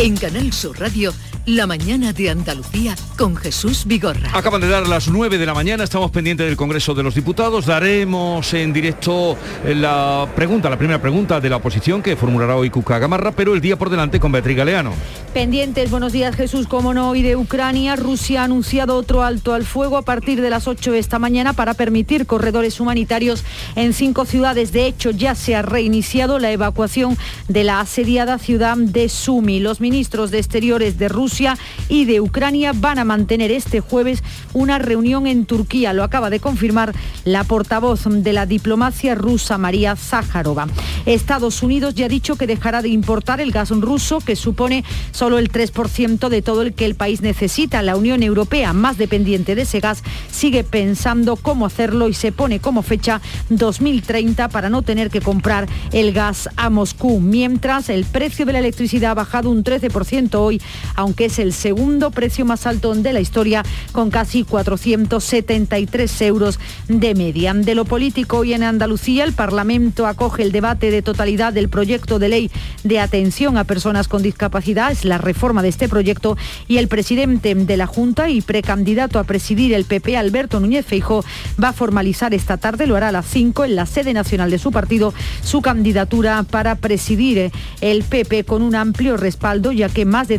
En Canal Sur Radio, La mañana de Andalucía con Jesús Vigorra. Acaban de dar las 9 de la mañana, estamos pendientes del Congreso de los Diputados. Daremos en directo la pregunta, la primera pregunta de la oposición que formulará hoy Cuca Gamarra, pero el día por delante con Beatriz Galeano. Pendientes, buenos días Jesús, como no, y de Ucrania, Rusia ha anunciado otro alto al fuego a partir de las 8 de esta mañana para permitir corredores humanitarios en cinco ciudades. De hecho, ya se ha reiniciado la evacuación de la asediada ciudad de Sumi. Los ministros de Exteriores de Rusia y de Ucrania van a mantener este jueves una reunión en Turquía. Lo acaba de confirmar la portavoz de la diplomacia rusa, María Zaharova. Estados Unidos ya ha dicho que dejará de importar el gas ruso, que supone solo el 3% de todo el que el país necesita. La Unión Europea, más dependiente de ese gas, sigue pensando cómo hacerlo y se pone como fecha 2030 para no tener que comprar el gas a Moscú. Mientras el precio de la electricidad ha bajado un 13% hoy, aunque es el segundo precio más alto de la historia, con casi 473 euros de media. De lo político hoy en Andalucía, el Parlamento acoge el debate de totalidad del proyecto de ley de atención a personas con discapacidad, es la reforma de este proyecto, y el presidente de la Junta y precandidato a presidir el PP, Alberto Núñez Feijóo, va a formalizar esta tarde, lo hará a las 5 en la sede nacional de su partido, su candidatura para presidir el PP con un amplio respaldo, ya que más de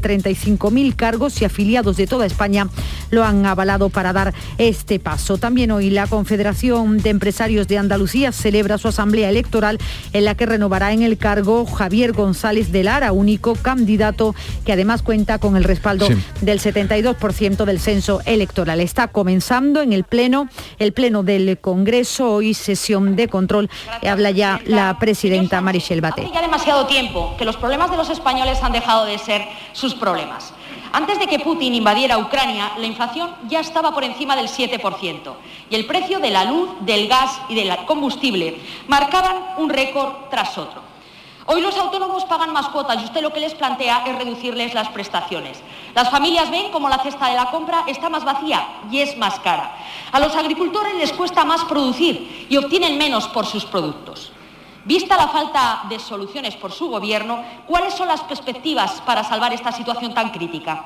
35.000 cargos y afiliados de toda España lo han avalado para dar este paso. También hoy la Confederación de Empresarios de Andalucía celebra su asamblea electoral en la que renovará en el cargo Javier González de Lara, único candidato que además cuenta con el respaldo del 72% del censo electoral. Está comenzando en el pleno, el pleno del Congreso, hoy sesión de control. Habla ya la presidenta Marichel Batet. Hace ya demasiado tiempo que los problemas de los españoles han dejado de ser sus problemas. Antes de que Putin invadiera Ucrania, la inflación ya estaba por encima del 7% y el precio de la luz, del gas y del combustible marcaban un récord tras otro. Hoy los autónomos pagan más cuotas y usted lo que les plantea es reducirles las prestaciones. Las familias ven como la cesta de la compra está más vacía y es más cara. A los agricultores les cuesta más producir y obtienen menos por sus productos. Vista la falta de soluciones por su gobierno, ¿cuáles son las perspectivas para salvar esta situación tan crítica?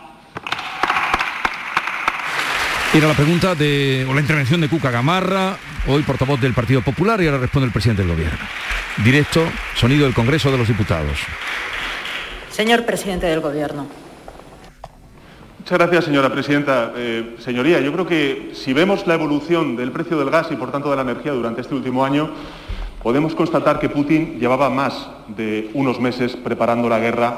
Era la pregunta de, o la intervención de Cuca Gamarra, hoy portavoz del Partido Popular, y ahora responde el presidente del Gobierno. Directo, sonido del Congreso de los Diputados. Señor presidente del Gobierno. Muchas gracias, señora presidenta. Eh, señoría, yo creo que si vemos la evolución del precio del gas y, por tanto, de la energía durante este último año, podemos constatar que Putin llevaba más de unos meses preparando la guerra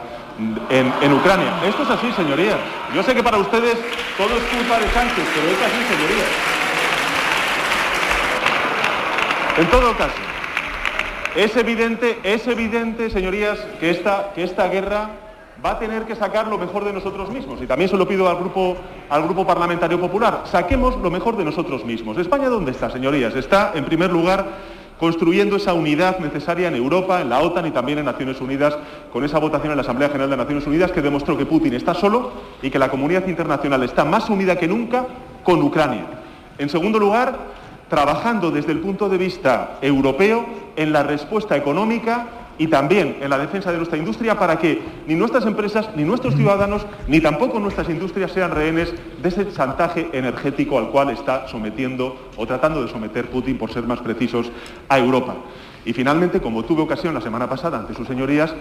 en, Ucrania. Esto es así, señorías. Yo sé que para ustedes todo es culpa de Sánchez, pero es así, señorías. En todo caso, es evidente, es evidente, señorías, que esta, que esta guerra va a tener que sacar lo mejor de nosotros mismos. Y también se lo pido al grupo, al grupo Parlamentario Popular. Saquemos lo mejor de nosotros mismos. ¿España dónde está, señorías? Está, en primer lugar, construyendo esa unidad necesaria en Europa, en la OTAN y también en Naciones Unidas, con esa votación en la Asamblea General de Naciones Unidas que demostró que Putin está solo y que la comunidad internacional está más unida que nunca con Ucrania. En segundo lugar, trabajando desde el punto de vista europeo en la respuesta económica y también en la defensa de nuestra industria para que ni nuestras empresas, ni nuestros ciudadanos, ni tampoco nuestras industrias sean rehenes de ese chantaje energético al cual está sometiendo o tratando de someter Putin, por ser más precisos, a Europa. Y finalmente, como tuve ocasión la semana pasada ante sus señorías,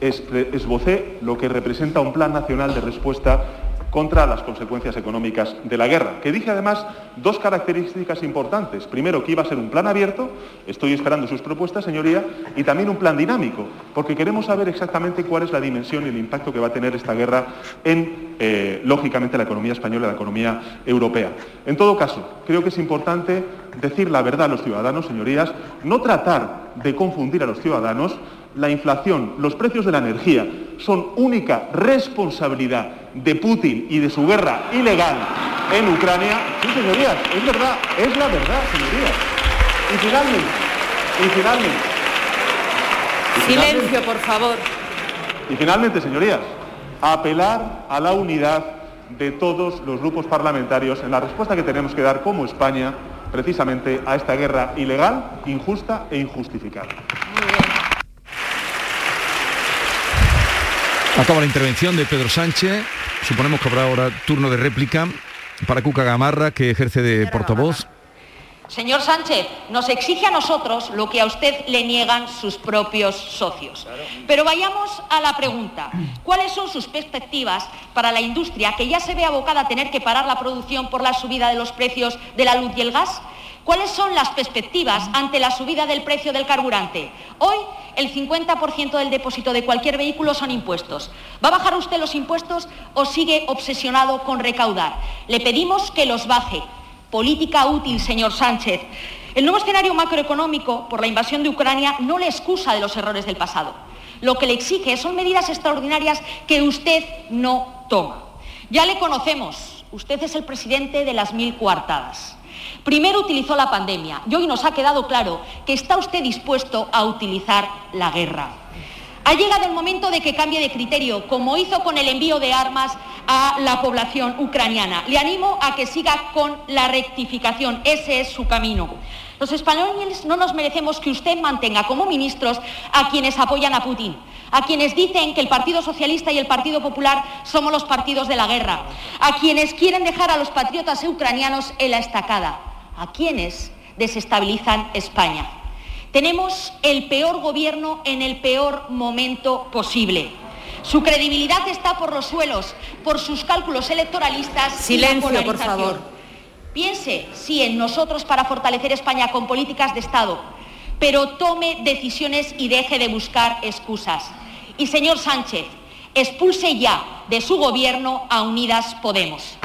esbocé lo que representa un plan nacional de respuesta contra las consecuencias económicas de la guerra, que dije además dos características importantes. Primero, que iba a ser un plan abierto, estoy esperando sus propuestas, señoría, y también un plan dinámico, porque queremos saber exactamente cuál es la dimensión y el impacto que va a tener esta guerra en, eh, lógicamente, la economía española y la economía europea. En todo caso, creo que es importante decir la verdad a los ciudadanos, señorías, no tratar de confundir a los ciudadanos, la inflación, los precios de la energía son única responsabilidad de Putin y de su guerra ilegal en Ucrania. Sí, señorías, es verdad, es la verdad, señorías. Y finalmente, y finalmente. Silencio, por favor. Y finalmente, señorías, apelar a la unidad de todos los grupos parlamentarios en la respuesta que tenemos que dar como España precisamente a esta guerra ilegal, injusta e injustificada. Acaba la intervención de Pedro Sánchez. Suponemos que habrá ahora turno de réplica para Cuca Gamarra, que ejerce de portavoz. Señor Sánchez, nos exige a nosotros lo que a usted le niegan sus propios socios. Pero vayamos a la pregunta. ¿Cuáles son sus perspectivas para la industria que ya se ve abocada a tener que parar la producción por la subida de los precios de la luz y el gas? ¿Cuáles son las perspectivas ante la subida del precio del carburante? Hoy el 50% del depósito de cualquier vehículo son impuestos. ¿Va a bajar usted los impuestos o sigue obsesionado con recaudar? Le pedimos que los baje política útil, señor Sánchez. El nuevo escenario macroeconómico por la invasión de Ucrania no le excusa de los errores del pasado. Lo que le exige son medidas extraordinarias que usted no toma. Ya le conocemos, usted es el presidente de las mil coartadas. Primero utilizó la pandemia y hoy nos ha quedado claro que está usted dispuesto a utilizar la guerra. Ha llegado el momento de que cambie de criterio, como hizo con el envío de armas a la población ucraniana. Le animo a que siga con la rectificación. Ese es su camino. Los españoles no nos merecemos que usted mantenga como ministros a quienes apoyan a Putin, a quienes dicen que el Partido Socialista y el Partido Popular somos los partidos de la guerra, a quienes quieren dejar a los patriotas ucranianos en la estacada, a quienes desestabilizan España. Tenemos el peor gobierno en el peor momento posible. Su credibilidad está por los suelos, por sus cálculos electoralistas. Silencio, por favor. Piense, sí, en nosotros para fortalecer España con políticas de Estado, pero tome decisiones y deje de buscar excusas. Y señor Sánchez, expulse ya de su gobierno a Unidas Podemos.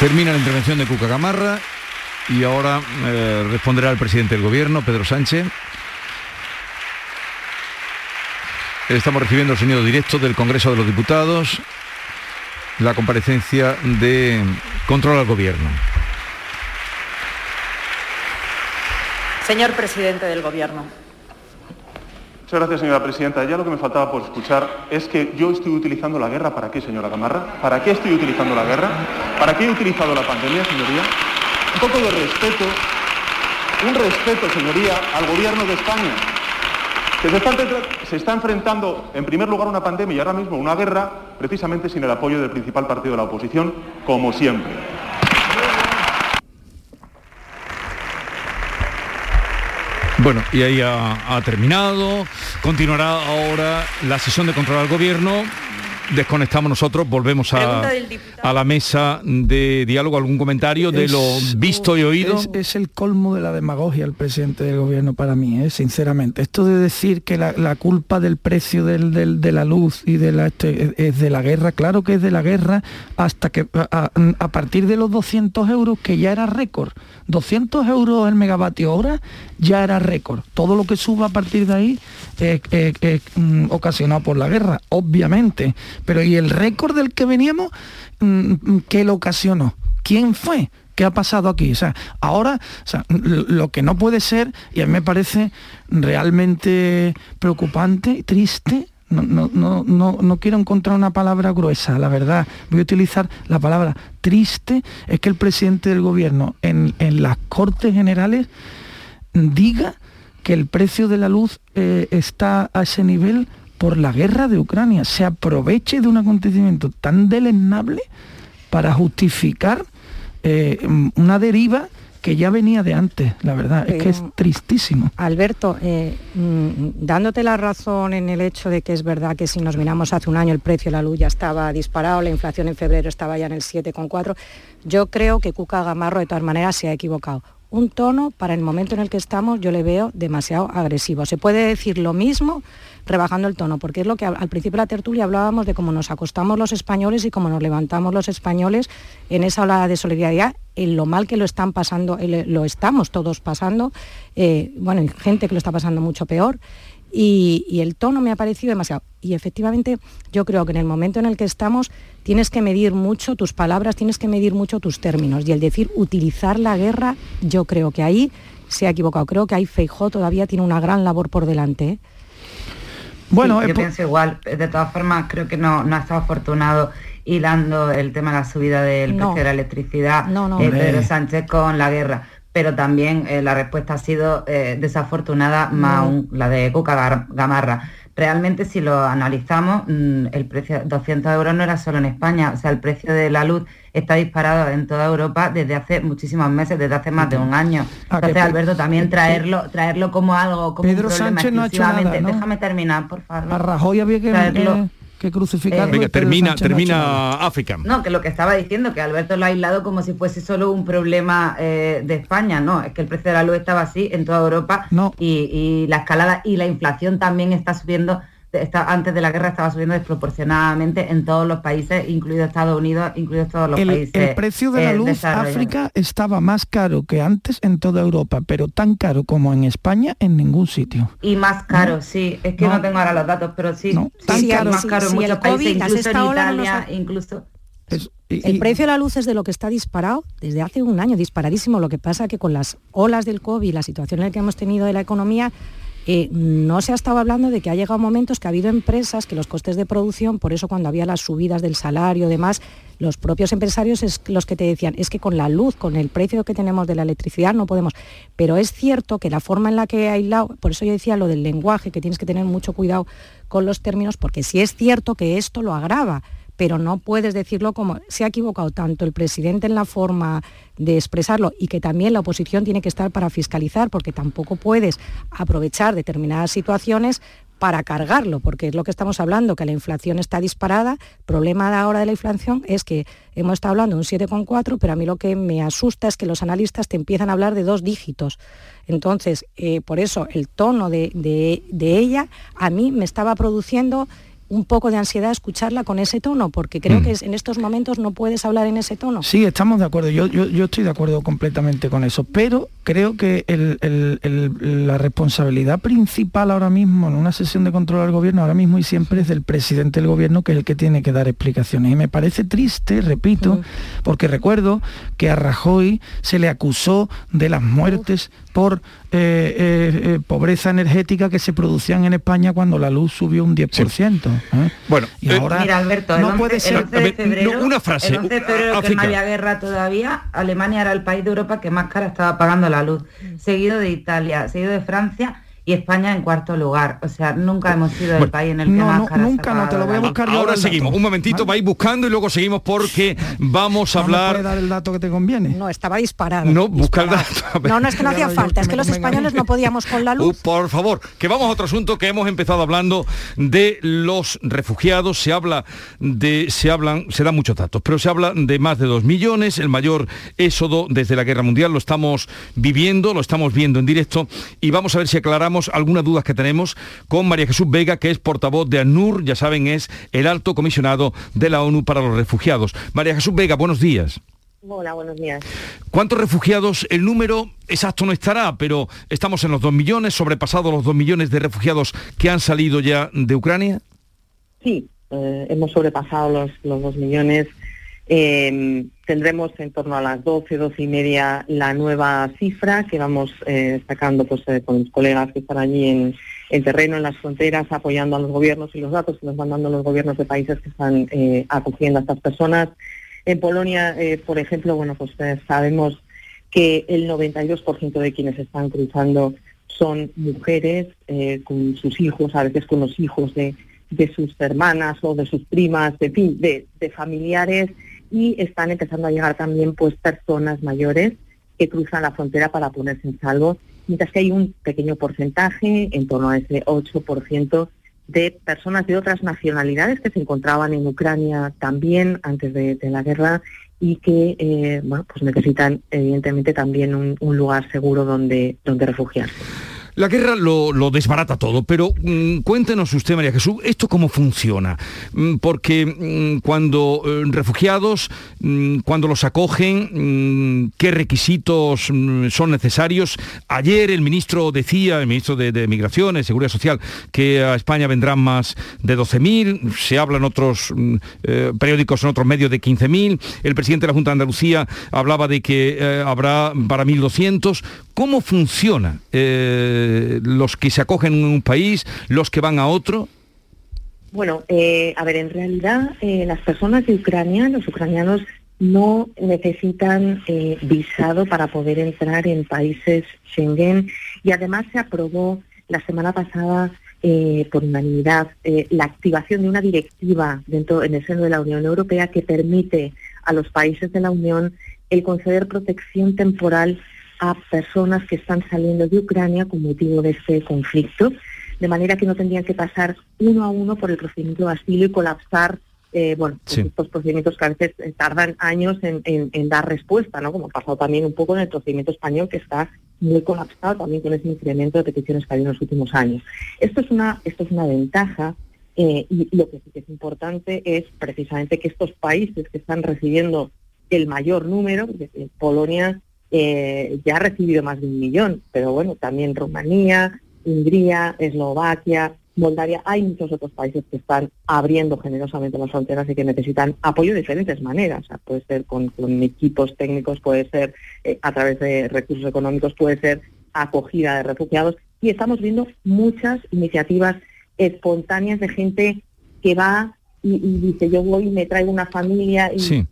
Termina la intervención de Cuca Gamarra y ahora eh, responderá el presidente del gobierno, Pedro Sánchez. Estamos recibiendo el sonido directo del Congreso de los Diputados, la comparecencia de control al gobierno. Señor presidente del gobierno. Muchas gracias, señora presidenta. Ya lo que me faltaba por escuchar es que yo estoy utilizando la guerra. ¿Para qué, señora Gamarra? ¿Para qué estoy utilizando la guerra? ¿Para qué he utilizado la pandemia, señoría? Un poco de respeto, un respeto, señoría, al gobierno de España, que se está, se está enfrentando, en primer lugar, una pandemia y ahora mismo una guerra, precisamente sin el apoyo del principal partido de la oposición, como siempre. Bueno, y ahí ha, terminado. Continuará ahora la sesión de control al gobierno desconectamos nosotros, volvemos a, a, la mesa de diálogo, algún comentario de lo visto y oído. Es, el colmo de la demagogia el presidente del gobierno para mí, ¿eh? sinceramente. Esto de decir que la, culpa del precio del, de la luz y de la este, es de la guerra, claro que es de la guerra, hasta que a, a partir de los 200 euros, que ya era récord, 200 euros el megavatio hora ya era récord. Todo lo que suba a partir de ahí es mm, ocasionado por la guerra, obviamente. Pero ¿y el récord del que veníamos? Mm, mm, ¿Qué lo ocasionó? ¿Quién fue? ¿Qué ha pasado aquí? O sea, ahora, lo que no puede ser, y a mí me parece realmente preocupante, triste, no, no, no, no, quiero encontrar una palabra gruesa, la verdad. Voy a utilizar la palabra triste, es que el presidente del gobierno en, en las Cortes Generales diga que el precio de la luz eh, está a ese nivel por la guerra de Ucrania, se aproveche de un acontecimiento tan deleznable para justificar eh, una deriva que ya venía de antes, la verdad, es que es tristísimo. Alberto, eh, mm, dándote la razón en el hecho de que es verdad que si nos miramos hace un año el precio de la luz ya estaba disparado, la inflación en febrero estaba ya en el 7,4, yo creo que Cuca Gamarro de todas maneras se ha equivocado un tono para el momento en el que estamos yo le veo demasiado agresivo. Se puede decir lo mismo rebajando el tono, porque es lo que al principio de la tertulia hablábamos de cómo nos acostamos los españoles y cómo nos levantamos los españoles en esa ola de solidaridad, en lo mal que lo están pasando, lo estamos todos pasando, eh, bueno, hay gente que lo está pasando mucho peor y, el tono me ha parecido demasiado. Y efectivamente yo creo que en el momento en el que estamos tienes que medir mucho tus palabras, tienes que medir mucho tus términos. Y el decir utilizar la guerra, yo creo que ahí se ha equivocado. Creo que ahí Feijó todavía tiene una gran labor por delante. ¿eh? Bueno, yo pienso igual. De todas formas, creo que no, no ha estado afortunado hilando el tema de la subida del precio de la electricidad no, no, eh, Pedro Sánchez con la guerra pero también eh, la respuesta ha sido eh, desafortunada, más aún la de Cuca Gamarra. Realmente si lo analizamos, mm, el precio de 200 euros no era solo en España, o sea, el precio de la luz está disparado en toda Europa desde hace muchísimos meses, desde hace más de un año. Ah, Entonces, Alberto, también traerlo, traerlo como algo, como Pedro un problema Sánchez no ha hecho nada, Déjame terminar, por favor. A Rajoy había que que crucificar. Venga, termina, termina África. No, que lo que estaba diciendo, que Alberto lo ha aislado como si fuese solo un problema eh, de España, no, es que el precio de la luz estaba así en toda Europa no. y, la escalada y la inflación también está subiendo antes de la guerra estaba subiendo desproporcionadamente en todos los países, incluido Estados Unidos, incluidos todos los países. El precio de la eh, luz África estaba más caro que antes en toda Europa, pero tan caro como en España en ningún sitio. Y más caro, sí. Es que no, tengo ahora los datos, pero sí. tan caro. más caro en muchos países, incluso en Italia, incluso... el precio de la luz es de lo que está disparado desde hace un año, disparadísimo. Lo que pasa que con las olas del COVID, la situación en la que hemos tenido de la economía, eh, no se ha estado hablando de que ha llegado momentos que ha habido empresas que los costes de producción, por eso cuando había las subidas del salario demás, los propios empresarios es los que te decían, es que con la luz, con el precio que tenemos de la electricidad no podemos. Pero es cierto que la forma en la que aislado, por eso yo decía lo del lenguaje, que tienes que tener mucho cuidado con los términos, porque sí es cierto que esto lo agrava pero no puedes decirlo como se ha equivocado tanto el presidente en la forma de expresarlo y que también la oposición tiene que estar para fiscalizar, porque tampoco puedes aprovechar determinadas situaciones para cargarlo, porque es lo que estamos hablando, que la inflación está disparada. Problema de ahora de la inflación es que hemos estado hablando de un 7,4, pero a mí lo que me asusta es que los analistas te empiezan a hablar de dos dígitos. Entonces, eh, por eso el tono de ella a mí me estaba produciendo un poco de ansiedad escucharla con ese tono, porque creo mm. que en estos momentos no puedes hablar en ese tono. Sí, estamos de acuerdo, yo, yo, estoy de acuerdo completamente con eso, pero creo que la responsabilidad principal ahora mismo en una sesión de control al gobierno, ahora mismo y siempre es del presidente del gobierno, que es el que tiene que dar explicaciones. Y me parece triste, repito, mm. porque recuerdo que a Rajoy se le acusó de las muertes por eh, eh, eh, pobreza energética que se producían en España cuando la luz subió un 10%. Bueno, y ahora Mira, Alberto, no puede ser... de febrero, una frase. El 11 de febrero, que no había guerra todavía, Alemania era el país de Europa que más cara estaba pagando la luz, seguido de Italia, seguido de Francia y España en cuarto lugar. O sea, nunca hemos sido el país en el que más no, Nunca, no, te lo voy a buscar Ahora seguimos, un momentito, vais buscando y luego seguimos porque vamos a hablar... ¿No dar el dato que te conviene? No, estaba disparado. No, busca el dato. No, no, es que no hacía falta, es que los españoles no podíamos con la luz. Uh, por favor, que vamos a otro asunto que hemos empezado hablando de los refugiados, se habla de, se hablan, se dan muchos datos, pero se habla de más de dos millones, el mayor éxodo desde la guerra mundial, lo estamos viviendo, lo estamos viendo en directo y vamos a ver si aclaramos algunas dudas que tenemos con María Jesús Vega, que es portavoz de ANUR, ya saben, es el alto comisionado de la ONU para los refugiados. María Jesús Vega, buenos días. Hola, buenos días. ¿Cuántos refugiados? El número exacto no estará, pero estamos en los dos millones, sobrepasados los dos millones de refugiados que han salido ya de Ucrania. Sí, eh, hemos sobrepasado los, los dos millones. Eh, tendremos en torno a las 12, 12 y media la nueva cifra que vamos eh, sacando pues, eh, con los colegas que están allí en el terreno, en las fronteras, apoyando a los gobiernos y los datos que nos van dando los gobiernos de países que están eh, acogiendo a estas personas. En Polonia, por ejemplo, bueno, pues sabemos que el 92% de quienes están cruzando son mujeres con sus hijos, a veces con los hijos de, sus hermanas o de sus primas, de, de, de familiares y están empezando a llegar también pues personas mayores que cruzan la frontera para ponerse en salvo, mientras que hay un pequeño porcentaje, en torno a ese 8%, de personas de otras nacionalidades que se encontraban en Ucrania también antes de, la guerra y que eh, pues necesitan evidentemente también un, un lugar seguro donde, donde refugiarse. La guerra lo, desbarata todo, pero mm, cuéntenos usted, María Jesús, ¿esto cómo funciona? Mm, porque mm, cuando eh, refugiados, cuando los acogen, ¿qué requisitos son necesarios? Ayer el ministro decía, el ministro de, de Migraciones, Seguridad Social, que a España vendrán más de 12.000, se habla en otros eh, periódicos, en otros medios de 15.000, el presidente de la Junta de Andalucía hablaba de que eh, habrá para 1.200. ¿Cómo funciona? Los que se acogen en un país, los que van a otro? Bueno, eh, a ver, en realidad eh, las personas de Ucrania, los ucranianos, no necesitan eh, visado para poder entrar en países Schengen y además se aprobó la semana pasada eh, por unanimidad eh, la activación de una directiva dentro en el seno de la Unión Europea que permite a los países de la Unión el conceder protección temporal a personas que están saliendo de Ucrania con motivo de este conflicto, de manera que no tendrían que pasar uno a uno por el procedimiento de asilo y colapsar eh, bueno, pues estos procedimientos que a veces eh, tardan años en, dar respuesta, ¿no? Como ha pasado también un poco en el procedimiento español que está muy colapsado también con ese incremento de peticiones que ha habido en los últimos años. Esto es una, esto es una ventaja eh, y lo que sí que es importante es precisamente que estos países que están recibiendo el mayor número, Polonia ya ha recibido más de un millón, pero bueno, también Rumanía, Hungría, Eslovaquia, Moldavia, hay muchos otros países que están abriendo generosamente las fronteras y que necesitan apoyo de diferentes maneras. puede ser con, equipos técnicos, puede ser eh, a través de recursos económicos, puede ser acogida de refugiados. Y estamos viendo muchas iniciativas espontáneas de gente que va y, dice, yo voy y me traigo una familia. y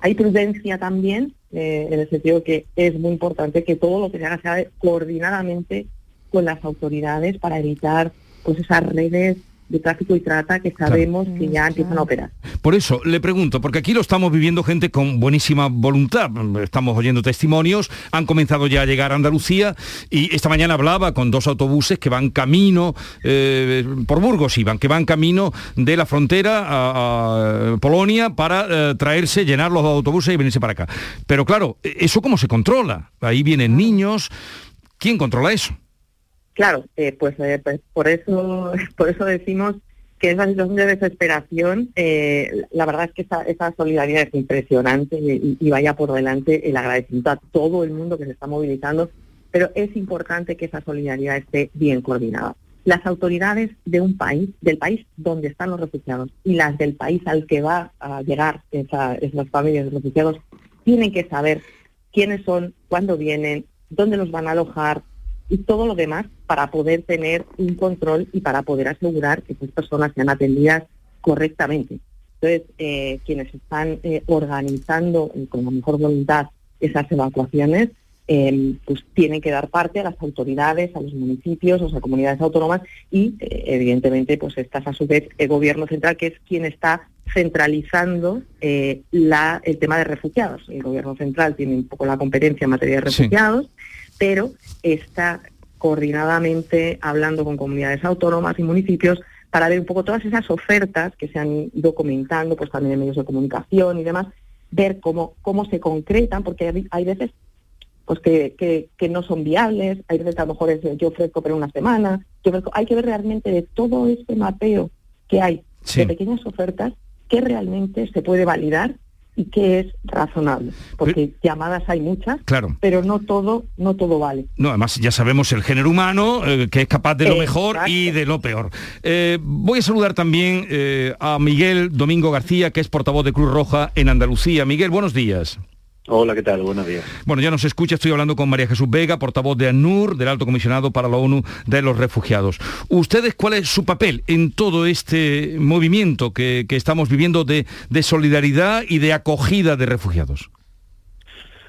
hay, prudencia también, eh, en el sentido que es muy importante que todo lo que se haga se haga coordinadamente con las autoridades para evitar pues esas redes de tráfico y trata que sabemos que ya empiezan a operar. Por eso le pregunto, porque aquí lo estamos viviendo gente con buenísima voluntad, estamos oyendo testimonios, han comenzado ya a llegar a Andalucía y esta mañana hablaba con dos autobuses que van camino, eh, por Burgos iban, que van camino de la frontera a, Polonia para eh, traerse, llenar los autobuses y venirse para acá. Pero claro, ¿eso cómo se controla? Ahí vienen niños, ¿quién controla eso? Claro, eh, pues, eh, pues, por eso por eso decimos que esa situación de desesperación, eh, la verdad es que esa, solidaridad es impresionante y, vaya por delante el agradecimiento a todo el mundo que se está movilizando, pero es importante que esa solidaridad esté bien coordinada. Las autoridades de un país, del país donde están los refugiados y las del país al que va a llegar esa, esas familias de refugiados, tienen que saber quiénes son, cuándo vienen, dónde los van a alojar, y todo lo demás para poder tener un control y para poder asegurar que esas personas sean atendidas correctamente. Entonces, eh, quienes están eh, organizando eh, con la mejor voluntad esas evacuaciones, pues tienen que dar parte a las autoridades, a los municipios, a las comunidades autónomas y, evidentemente, pues estas a su vez el gobierno central, que es quien está centralizando la, el tema de refugiados. El gobierno central tiene un poco la competencia en materia de refugiados pero está coordinadamente hablando con comunidades autónomas y municipios para ver un poco todas esas ofertas que se han ido comentando, pues también en medios de comunicación y demás, ver cómo, cómo se concretan, porque hay, veces pues que, que, no son viables, hay veces a lo mejor es yo ofrezco pero una semana, hay que ver realmente de todo este mapeo que hay de pequeñas ofertas que realmente se puede validar y qué es razonable, porque llamadas hay muchas, claro. pero no todo, no todo vale. No, además ya sabemos el género humano eh, que es capaz de lo mejor y de lo peor. Eh, voy a saludar también eh, a Miguel Domingo García, que es portavoz de Cruz Roja en Andalucía. Miguel, buenos días. Hola, ¿qué tal? Buenos días. Bueno, ya nos escucha, estoy hablando con María Jesús Vega, portavoz de ANUR, del Alto Comisionado para la ONU de los Refugiados. ¿Ustedes cuál es su papel en todo este movimiento que, estamos viviendo de, solidaridad y de acogida de refugiados?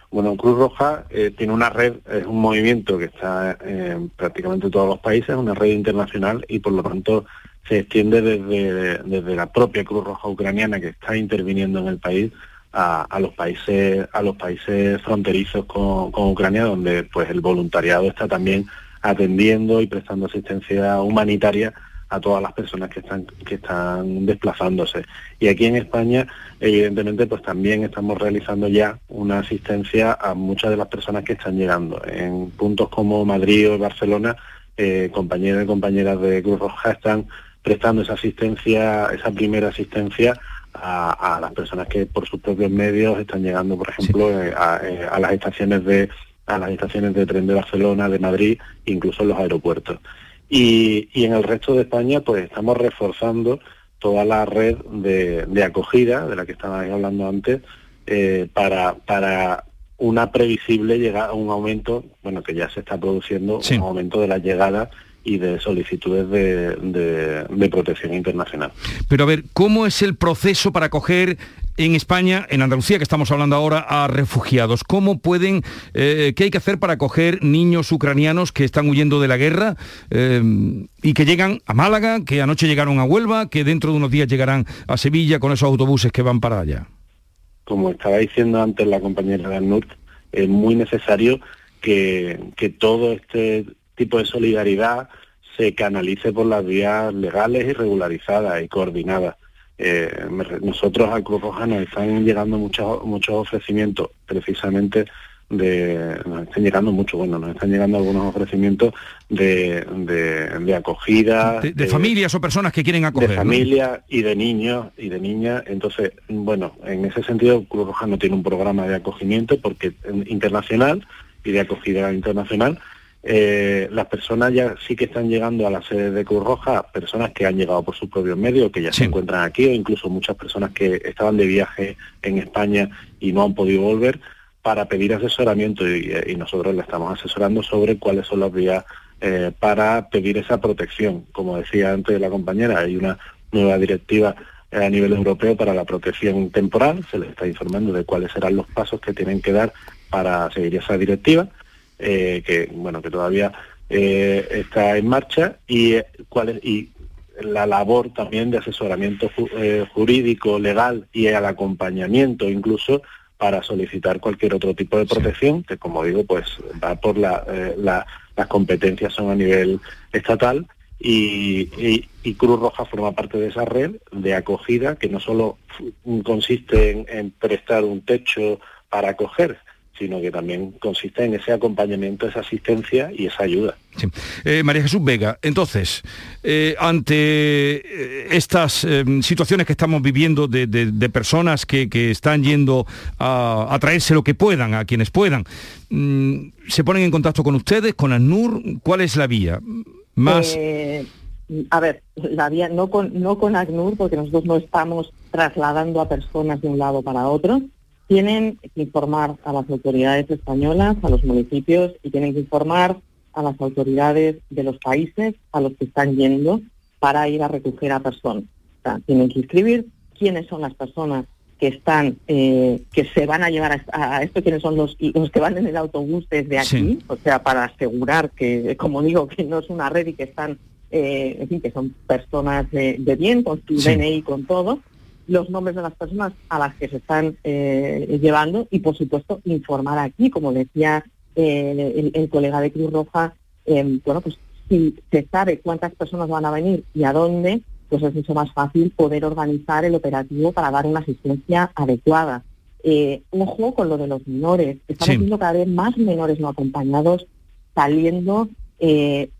Bueno, Cruz Roja eh, tiene una red, es un movimiento que está en prácticamente todos los países, una red internacional y por lo tanto se extiende desde, desde la propia Cruz Roja ucraniana que está interviniendo en el país a, los países a los países fronterizos con, Ucrania donde pues el voluntariado está también atendiendo y prestando asistencia humanitaria a todas las personas que están que están desplazándose. Y aquí en España evidentemente pues también estamos realizando ya una asistencia a muchas de las personas que están llegando. En puntos como Madrid o Barcelona eh, compañeros y compañeras de Cruz Roja están prestando esa asistencia esa primera asistencia a, las personas que por sus propios medios están llegando, por ejemplo, eh, eh, a, las estaciones de a las estaciones de tren de Barcelona, de Madrid, incluso en los aeropuertos. Y, y en el resto de España, pues estamos reforzando toda la red de, acogida de la que estaba hablando antes, eh, para, para una previsible llegada, un aumento, bueno, que ya se está produciendo, un aumento de la llegada y de solicitudes de, protección internacional. Pero a ver, ¿cómo es el proceso para acoger en España, en Andalucía, que estamos hablando ahora, a refugiados? ¿Cómo pueden, eh, qué hay que hacer para acoger niños ucranianos que están huyendo de la guerra eh, y que llegan a Málaga, que anoche llegaron a Huelva, que dentro de unos días llegarán a Sevilla con esos autobuses que van para allá? Como estaba diciendo antes la compañera de ANUR, es muy necesario que, que todo este tipo de solidaridad se canalice por las vías legales y regularizadas y coordinadas. Eh, nosotros a Cruz Roja nos están llegando muchos muchos ofrecimientos precisamente de nos están llegando mucho bueno nos están llegando algunos ofrecimientos de, de, acogida de, familias o personas que quieren acoger de familias y de niños y de niñas. Entonces bueno en ese sentido Cruz Roja no tiene un programa de acogimiento porque internacional y de acogida internacional eh, las personas ya sí que están llegando a la sede de Cruz Roja, personas que han llegado por sus propios medios, que ya se encuentran aquí, o incluso muchas personas que estaban de viaje en España y no han podido volver, para pedir asesoramiento y, nosotros le estamos asesorando sobre cuáles son las vías eh, para pedir esa protección. Como decía antes la compañera, hay una nueva directiva a nivel europeo para la protección temporal, se les está informando de cuáles serán los pasos que tienen que dar para seguir esa directiva eh, que bueno que todavía eh, está en marcha y eh, cuál es, y la labor también de asesoramiento jurídico, legal y el acompañamiento incluso para solicitar cualquier otro tipo de protección, que como digo, pues va por la, las competencias son a nivel estatal y, Cruz Roja forma parte de esa red de acogida que no solo consiste en prestar un techo para acoger, sino que también consiste en ese acompañamiento, esa asistencia y esa ayuda. Eh, María Jesús Vega, entonces, eh, ante eh, estas situaciones que estamos viviendo de, personas que, están yendo a, traerse lo que puedan, a quienes puedan, mm, ¿se ponen en contacto con ustedes, con ANUR? ¿Cuál es la vía? Más... a ver, la vía no con, no con ACNUR, porque nosotros no estamos trasladando a personas de un lado para otro, tienen que informar a las autoridades españolas, a los municipios y tienen que informar a las autoridades de los países a los que están yendo para ir a recoger a personas. tienen que inscribir quiénes son las personas que están, eh, que se van a llevar a, esto, quiénes son los, los que van en el autobús desde aquí, o sea, para asegurar que, como digo, que no es una red y que están, eh, en fin, que son personas de, bien, con su DNI, con todo los nombres de las personas a las que se están eh, llevando y, por supuesto, informar aquí, como decía eh, el, colega de Cruz Roja, em, bueno, pues si se sabe cuántas personas van a venir y a dónde, pues es mucho más fácil poder organizar el operativo para dar una asistencia adecuada. Eh, ojo con lo de los menores. Estamos viendo cada vez más menores no acompañados saliendo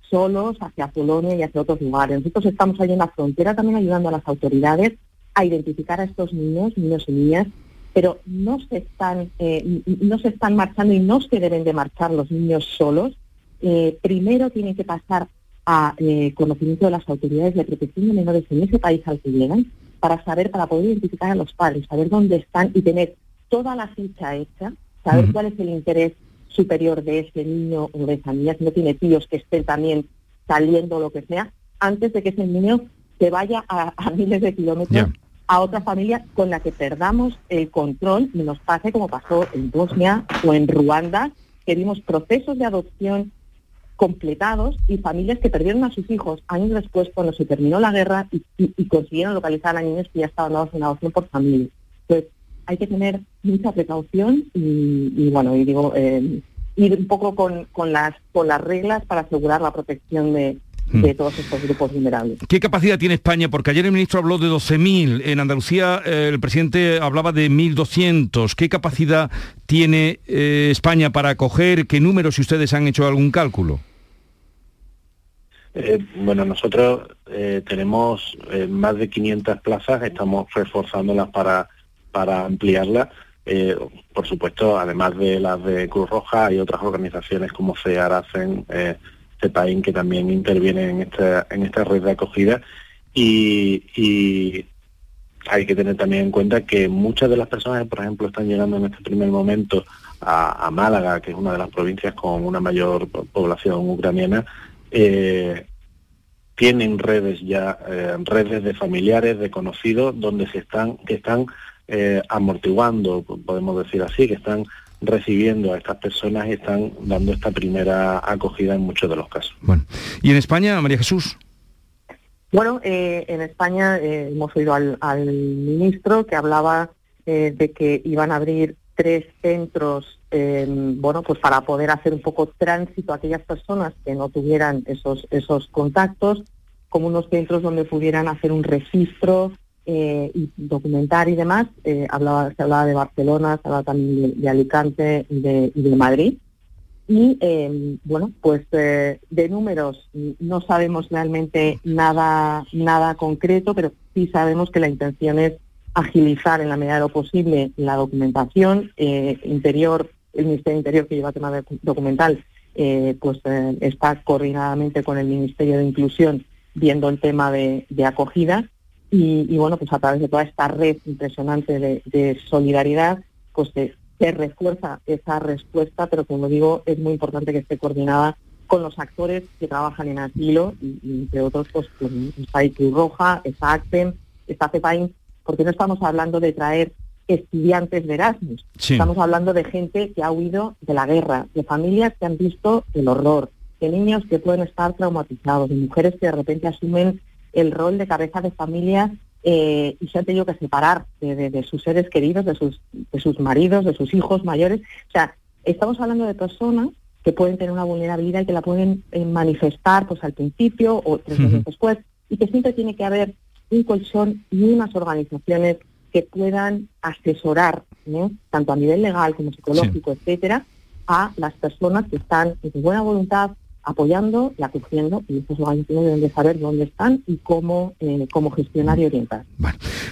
solos hacia Polonia y hacia otros lugares. Nosotros estamos ahí en la frontera también ayudando a las autoridades a identificar a estos niños, niños y niñas, pero no se están, eh, no se están marchando y no se deben de marchar los niños solos. Eh, primero tienen que pasar a eh, conocimiento de las autoridades de protección de menores en ese país al que llegan para saber, para poder identificar a los padres, saber dónde están y tener toda la ficha hecha, saber cuál es el interés superior de ese niño o de esa niña, si no tiene tíos que estén también saliendo o lo que sea, antes de que ese niño se vaya a, miles de kilómetros a otra familia con la que perdamos el control y nos pase como pasó en Bosnia o en Ruanda, que vimos procesos de adopción completados y familias que perdieron a sus hijos años después cuando se terminó la guerra y, consiguieron localizar a niños que ya estaban dados en adopción por familia. Entonces, hay que tener mucha precaución y, bueno, y digo, eh, ir un poco con, las, con las reglas para asegurar la protección de, de hmm. todos estos grupos vulnerables. ¿Qué capacidad tiene España? Porque ayer el ministro habló de 12.000, en Andalucía eh, el presidente hablaba de 1.200. ¿Qué capacidad tiene eh, España para acoger? ¿Qué números, si ustedes han hecho algún cálculo? Eh, bueno, nosotros tenemos más de 500 plazas, estamos reforzándolas para, para ampliarlas. por supuesto, además de las de Cruz Roja, hay otras organizaciones como CEAR hacen país que también interviene en esta, en esta red de acogida. Y, hay que tener también en cuenta que muchas de las personas que, por ejemplo, están llegando en este primer momento a, Málaga, que es una de las provincias con una mayor población ucraniana, eh, tienen redes ya, eh, redes de familiares, de conocidos, donde se están, que están eh, amortiguando, podemos decir así, que están recibiendo a estas personas y están dando esta primera acogida en muchos de los casos. Bueno, ¿y en España, María Jesús? Bueno, eh, en España hemos oído al, ministro que hablaba de que iban a abrir tres centros, bueno, pues para poder hacer un poco tránsito a aquellas personas que no tuvieran esos, esos contactos, como unos centros donde pudieran hacer un registro eh, y documentar y demás. Eh, se hablaba de Barcelona, se hablaba también de, Alicante y de, de, Madrid. Y em, bueno, pues eh, de números no sabemos realmente nada, nada concreto, pero sí sabemos que la intención es agilizar en la medida de lo posible la documentación. Interior, el Ministerio Interior que lleva tema documental, eh, pues está coordinadamente con el Ministerio de Inclusión viendo el tema de, acogida y, bueno, pues a través de toda esta red impresionante de, solidaridad, pues se, refuerza esa respuesta, pero como digo, es muy importante que esté coordinada con los actores que trabajan en asilo y, entre otros, pues, está Cruz Roja, está ACTEM, está CEPAIN, porque no estamos hablando de traer estudiantes de Erasmus, estamos hablando de gente que ha huido de la guerra, de familias que han visto el horror, de niños que pueden estar traumatizados, de mujeres que de repente asumen el rol de cabeza de familia eh, y se han tenido que separar de, sus seres queridos, de sus, de sus maridos, de sus hijos mayores. O sea, estamos hablando de personas que pueden tener una vulnerabilidad y que la pueden eh, manifestar pues al principio o tres meses después y que siempre tiene que haber un colchón y unas organizaciones que puedan asesorar, tanto a nivel legal como psicológico, etcétera, a las personas que están de buena voluntad apoyando y acogiendo y estos organizaciones deben de saber dónde están y cómo, eh, cómo gestionar y orientar.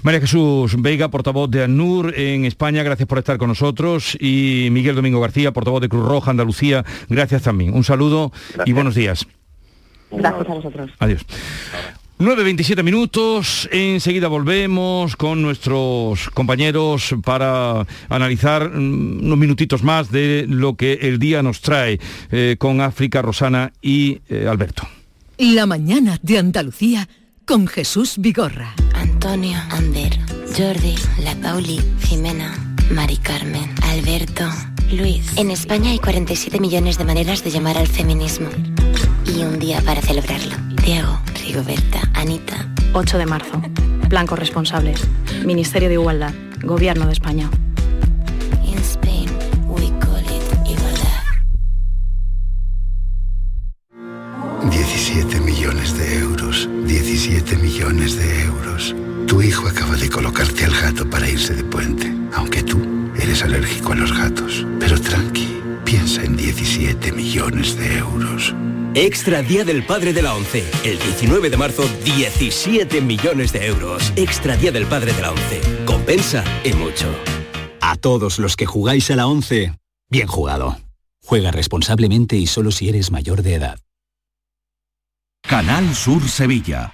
María Jesús Veiga, portavoz de ANUR en España, gracias por estar con nosotros y Miguel Domingo García, portavoz de Cruz Roja Andalucía, gracias también. Un saludo y buenos días. Gracias a vosotros. Adiós. 9.27 minutos, enseguida volvemos con nuestros compañeros para analizar mm, unos minutitos más de lo que el día nos trae eh, con África, Rosana y eh, Alberto. La mañana de Andalucía con Jesús Vigorra. Antonio, Ander, Jordi, La Pauli, Jimena, Mari Carmen, Alberto, Luis. En España hay 47 millones de maneras de llamar al feminismo y un día para celebrarlo. Diego, Rigoberta, Anita. 8 de marzo. Blancos responsables. Ministerio de Igualdad. Gobierno de España. In Spain, we call it igualdad. 17 millones de euros. 17 millones de euros. Tu hijo acaba de colocarte al gato para irse de puente. Aunque tú eres alérgico a los gatos. Pero tranqui, piensa en 17 millones de euros. Extra Día del Padre de la ONCE. El 19 de marzo, 17 millones de euros. Extra Día del Padre de la ONCE. Compensa y mucho. A todos los que jugáis a la ONCE, bien jugado. Juega responsablemente y solo si eres mayor de edad. Canal Sur Sevilla.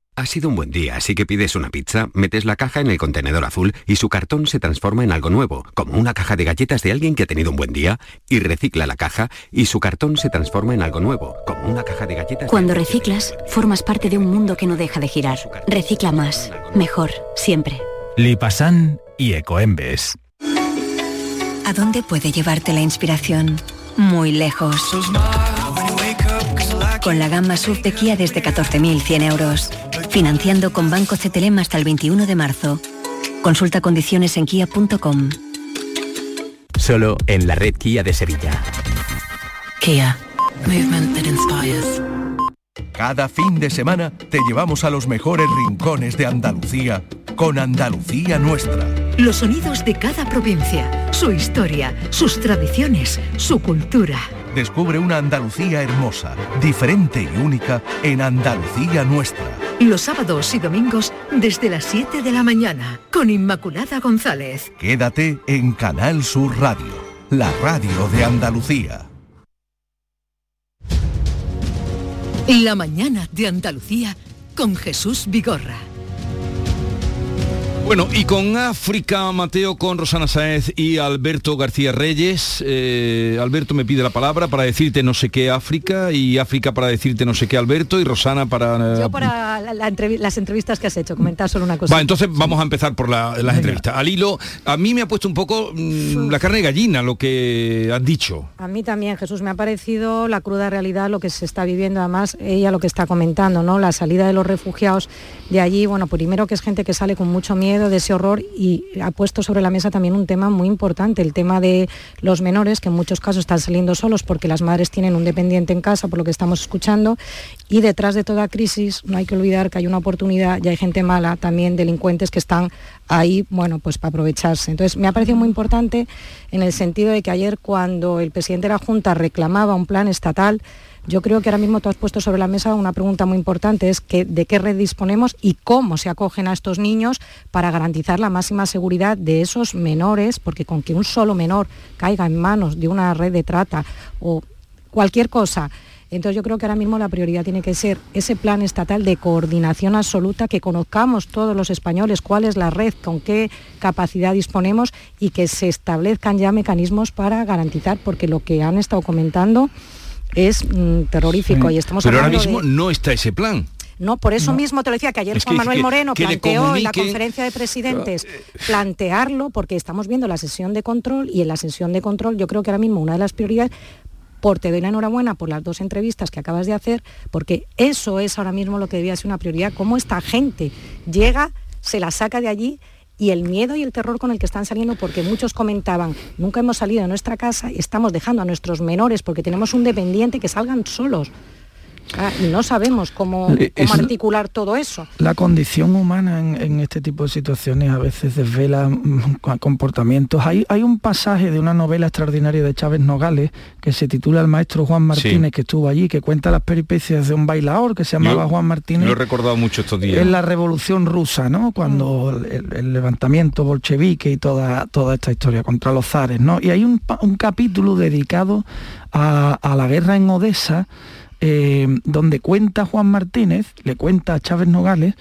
Ha sido un buen día, así que pides una pizza, metes la caja en el contenedor azul y su cartón se transforma en algo nuevo, como una caja de galletas de alguien que ha tenido un buen día, y recicla la caja y su cartón se transforma en algo nuevo, como una caja de galletas. Cuando reciclas, formas parte de un mundo que no deja de girar. Recicla más, mejor, siempre. Lipasan y Ecoembes. ¿A dónde puede llevarte la inspiración? muy lejos. Con la gama SUV de Kia desde 14.100 euros. Financiando con Banco CTLM hasta el 21 de marzo. Consulta condiciones en kia.com. Solo en la red Kia de Sevilla. Kia. Movement that inspires. Cada fin de semana te llevamos a los mejores rincones de Andalucía con Andalucía Nuestra. Los sonidos de cada provincia, su historia, sus tradiciones, su cultura. Descubre una Andalucía hermosa, diferente y única en Andalucía Nuestra. Los sábados y domingos desde las 7 de la mañana con Inmaculada González. Quédate en Canal Sur Radio, la radio de Andalucía. La mañana de Andalucía con Jesús Vigorra. Bueno, y con África, Mateo, con Rosana Sáez y Alberto García Reyes. Eh, Alberto me pide la palabra para decirte no sé qué África y África para decirte no sé qué Alberto y Rosana para... Yo para las entrevistas que has hecho, comentar solo una cosa. Va, entonces vamos a empezar por las entrevistas. Al hilo, a mí me ha puesto un poco mm, la carne de gallina lo que has dicho. A mí también, Jesús, me ha parecido la cruda realidad lo que se está viviendo, además ella lo que está comentando, ¿no? La salida de los refugiados de allí, bueno, primero que es gente que sale con mucho miedo, de ese horror y ha puesto sobre la mesa también un tema muy importante, el tema de los menores, que en muchos casos están saliendo solos porque las madres tienen un dependiente en casa, por lo que estamos escuchando, y detrás de toda crisis no hay que olvidar que hay una oportunidad y hay gente mala, también delincuentes que están ahí, bueno, pues para aprovecharse. Entonces, me ha parecido muy importante en el sentido de que ayer cuando el presidente de la Junta reclamaba un plan estatal, yo creo que ahora mismo tú has puesto sobre la mesa una pregunta muy importante, es que, de qué red disponemos y cómo se acogen a estos niños para garantizar la máxima seguridad de esos menores, porque con que un solo menor caiga en manos de una red de trata o cualquier cosa, entonces yo creo que ahora mismo la prioridad tiene que ser ese plan estatal de coordinación absoluta, que conozcamos todos los españoles cuál es la red, con qué capacidad disponemos y que se establezcan ya mecanismos para garantizar, porque lo que han estado comentando es mm, terrorífico y estamos Pero ahora mismo no está ese plan. No, por eso mismo te lo decía que ayer Juan Manuel Moreno planteó en la conferencia de presidentes plantearlo porque estamos viendo la sesión de control y en la sesión de control yo creo que ahora mismo una de las prioridades por te doy la enhorabuena por las dos entrevistas que acabas de hacer, porque eso es ahora mismo lo que debía ser una prioridad, cómo esta gente llega, se la saca de allí y el miedo y el terror con el que están saliendo, porque muchos comentaban, nunca hemos salido de nuestra casa y estamos dejando a nuestros menores, porque tenemos un dependiente, que salgan solos. Ah, y no sabemos cómo, articular todo eso. La condición humana en, este tipo de situaciones a veces desvela mm, comportamientos. Hay, hay un pasaje de una novela extraordinaria de Chávez Nogales que se titula El maestro Juan Martínez, que estuvo allí, que cuenta las peripecias de un bailador que se llamaba Juan Martínez. Lo he recordado mucho estos días. En la revolución rusa, ¿no? Cuando mm. el, levantamiento bolchevique y toda, toda esta historia contra los zares, ¿no? Y hay un, capítulo dedicado a, a la guerra en Odessa eh, donde cuenta Juan Martínez, le cuenta a Chávez Nogales,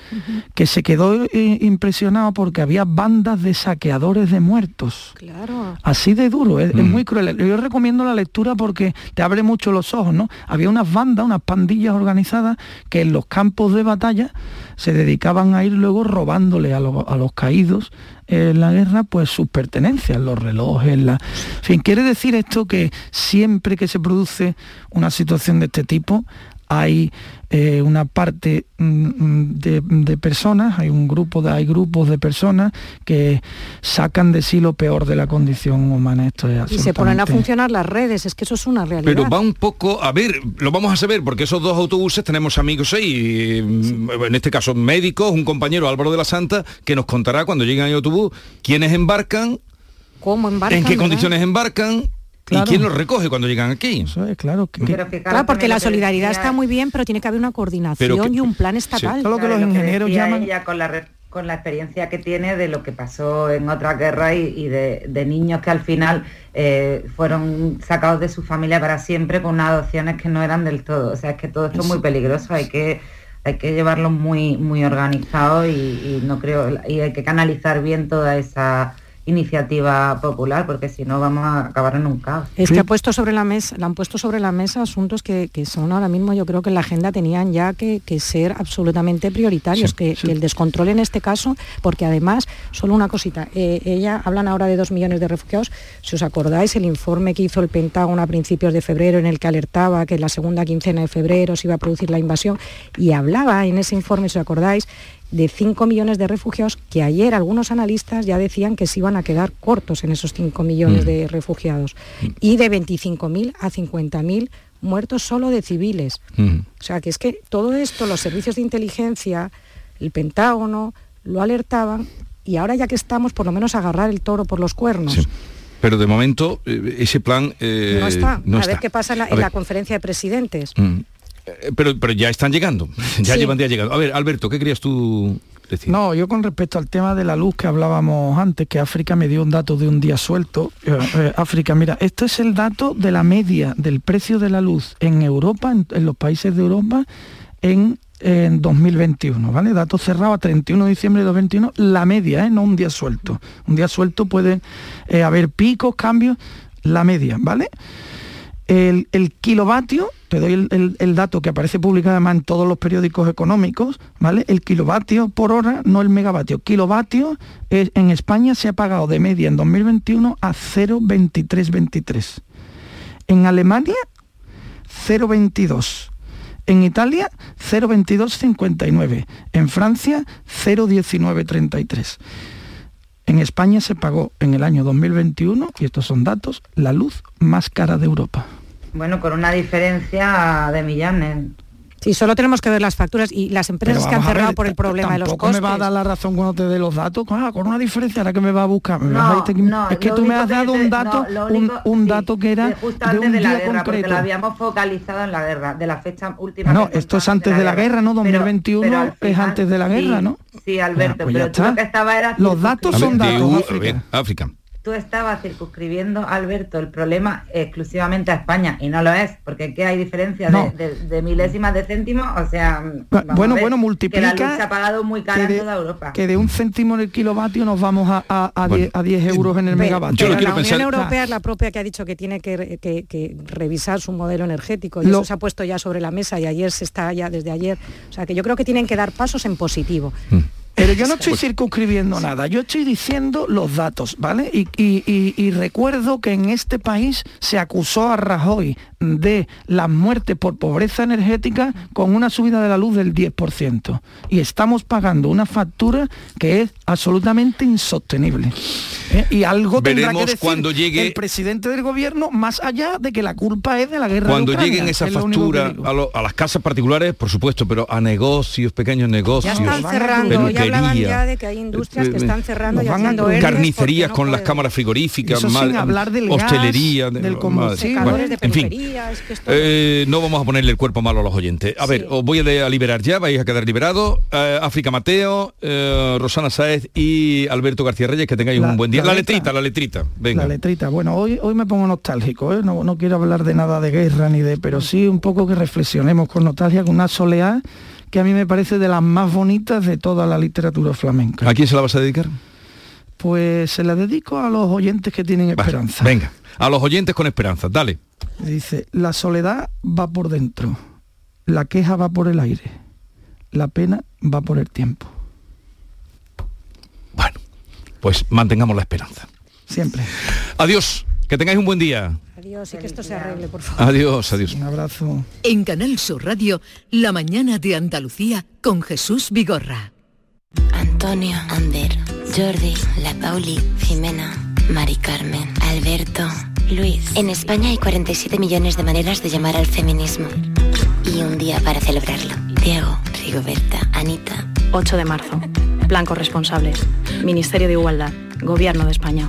que se quedó eh, impresionado porque había bandas de saqueadores de muertos. Claro. Así de duro, es, muy cruel. Yo recomiendo la lectura porque te abre mucho los ojos, ¿no? Había unas bandas, unas pandillas organizadas que en los campos de batalla se dedicaban a ir luego robándole a, los caídos en la guerra pues sus pertenencias, los relojes, la... En fin, quiere decir esto que siempre que se produce una situación de este tipo hay eh, una parte mm, mm, de, personas, hay un grupo de, hay grupos de personas que sacan de sí lo peor de la condición humana. Esto es Y se ponen a funcionar las redes, es que eso es una realidad. Pero va un poco, a ver, lo vamos a saber, porque esos dos autobuses tenemos amigos ahí, mm, en este caso médicos, un compañero Álvaro de la Santa, que nos contará cuando lleguen al autobús quiénes embarcan, ¿Cómo embarcan? ¿En qué condiciones embarcan? ¿Y quién los recoge cuando llegan aquí? claro. claro, porque la solidaridad está muy bien, pero tiene que haber una coordinación y un plan estatal. Todo lo que los ingenieros llaman... con la, con la experiencia que tiene de lo que pasó en otra guerra y, de, niños que al final eh, fueron sacados de su familia para siempre con unas adopciones que no eran del todo. O sea, es que todo esto es muy peligroso, hay que hay que llevarlo muy muy organizado y, y no creo y hay que canalizar bien toda esa iniciativa popular, porque si no vamos a acabar en un caos. Es que ha puesto sobre la mesa, le han puesto sobre la mesa asuntos que, son ahora mismo, yo creo que en la agenda tenían ya que, ser absolutamente prioritarios, que, el descontrol en este caso, porque además, solo una cosita, eh, ella hablan ahora de dos millones de refugiados, si os acordáis el informe que hizo el Pentágono a principios de febrero en el que alertaba que en la segunda quincena de febrero se iba a producir la invasión y hablaba en ese informe, si os acordáis, de 5 millones de refugiados que ayer algunos analistas ya decían que se iban a quedar cortos en esos 5 millones mm. de refugiados y de 25.000 a 50.000 muertos solo de civiles. Mm. O sea que es que todo esto los servicios de inteligencia, el Pentágono, lo alertaban y ahora ya que estamos por lo menos agarrar el toro por los cuernos. Pero de momento eh, ese plan eh, no está. a ver qué pasa en la, conferencia de presidentes. Mm. Eh, pero, pero ya están llegando, ya llevan día llegando. A ver, Alberto, ¿qué querías tú decir? No, yo con respecto al tema de la luz que hablábamos antes, que África me dio un dato de un día suelto. Eh, eh, África, mira, esto es el dato de la media del precio de la luz en Europa, en, los países de Europa, en, 2021, ¿vale? Dato cerrado a 31 de diciembre de 2021, la media, no un día suelto. Un día suelto puede haber picos, cambios, la media, ¿vale? El, kilovatio te doy el, dato que aparece publicado además en todos los periódicos económicos, ¿vale? El kilovatio por hora, no el megavatio. Kilovatio en España se ha pagado de media en 2021 a 0,2323. En Alemania, 0,22. En Italia, 0,2259. En Francia, 0,1933. En España se pagó en el año 2021, y estos son datos, la luz más cara de Europa. Bueno, con una diferencia de millones. Sí, solo tenemos que ver las facturas y las empresas que han cerrado por el problema de los costes. me va a dar la razón cuando te dé los datos, ah, con una diferencia, ahora que me va a buscar. es que tú me has dado un dato, un, dato que era justo antes de, la guerra, Porque lo habíamos focalizado en la guerra, de la fecha última. No, esto es antes de la, guerra, ¿no? 2021 es antes de la guerra, ¿no? Sí, Alberto, pues pero tú lo que estaba era... Los datos son datos. África tú estabas circunscribiendo, Alberto, el problema exclusivamente a España, y no lo es, porque ¿qué hay diferencia de, milésimas de céntimos? O sea, bueno, bueno, multiplica... Que la luz ha pagado muy cara en toda Europa. Que de un céntimo en el kilovatio nos vamos a, a, 10, euros en el megavatio. la Unión Europea es la propia que ha dicho que tiene que, revisar su modelo energético, y eso se ha puesto ya sobre la mesa, y ayer se está ya desde ayer. O sea, que yo creo que tienen que dar pasos en positivo. Mm. Pero yo no estoy pues- circunscribiendo nada, yo estoy diciendo los datos, ¿vale? Y, recuerdo que en este país se acusó a Rajoy de las muertes por pobreza energética con una subida de la luz del 10%. Y estamos pagando una factura que es absolutamente insostenible. ¿eh? Y algo tendrá que decir cuando llegue el presidente del gobierno, más allá de que la culpa es de la guerra Cuando lleguen esa factura a, las casas particulares, por supuesto, pero a negocios, pequeños negocios. Ya están cerrando, hablaban ya de que hay industrias que están cerrando y haciendo Carnicerías con las cámaras frigoríficas, mal, hablar del hostelería, del combustible. de en fin, eh, no vamos a ponerle el cuerpo malo a los oyentes. A ver, os voy a, liberar ya, vais a quedar liberados. Eh, África Mateo, Rosana Saez y Alberto García Reyes, que tengáis un buen día la, letrita, la letrita. Venga. La letrita. Bueno, hoy, hoy me pongo nostálgico, ¿eh? no, quiero hablar de nada de guerra ni de, pero sí un poco que reflexionemos con nostalgia, con una soleá que a mí me parece de las más bonitas de toda la literatura flamenca. ¿A quién se la vas a dedicar? Pues se la dedico a los oyentes que tienen esperanza. venga, a los oyentes con esperanza, dale. Dice, la soledad va por dentro, la queja va por el aire, la pena va por el tiempo. Bueno, pues mantengamos la esperanza. Siempre. Adiós, que tengáis un buen día. Adiós y que esto se arregle, por favor. Adiós, adiós. Un abrazo. En Canal Sur Radio, La mañana de Andalucía con Jesús Vigorra. Antonio, Ander, Jordi, La Pauli, Jimena, Mari Carmen, Alberto, Luis. En España hay 47 millones de maneras de llamar al feminismo. Y un día para celebrarlo. Diego, Rigoberta, Anita. 8 de marzo. Blancos responsables. Ministerio de Igualdad. Gobierno de España.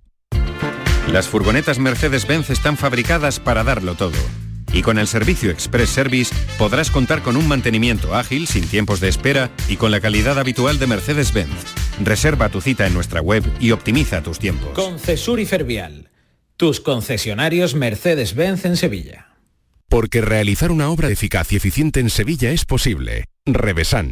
Las furgonetas Mercedes-Benz están fabricadas para darlo todo. Y con el servicio Express Service podrás contar con un mantenimiento ágil, sin tiempos de espera y con la calidad habitual de Mercedes-Benz. Reserva tu cita en nuestra web y optimiza tus tiempos. Concesur y Fervial, tus concesionarios Mercedes-Benz en Sevilla. Porque realizar una obra eficaz y eficiente en Sevilla es posible. Revesan.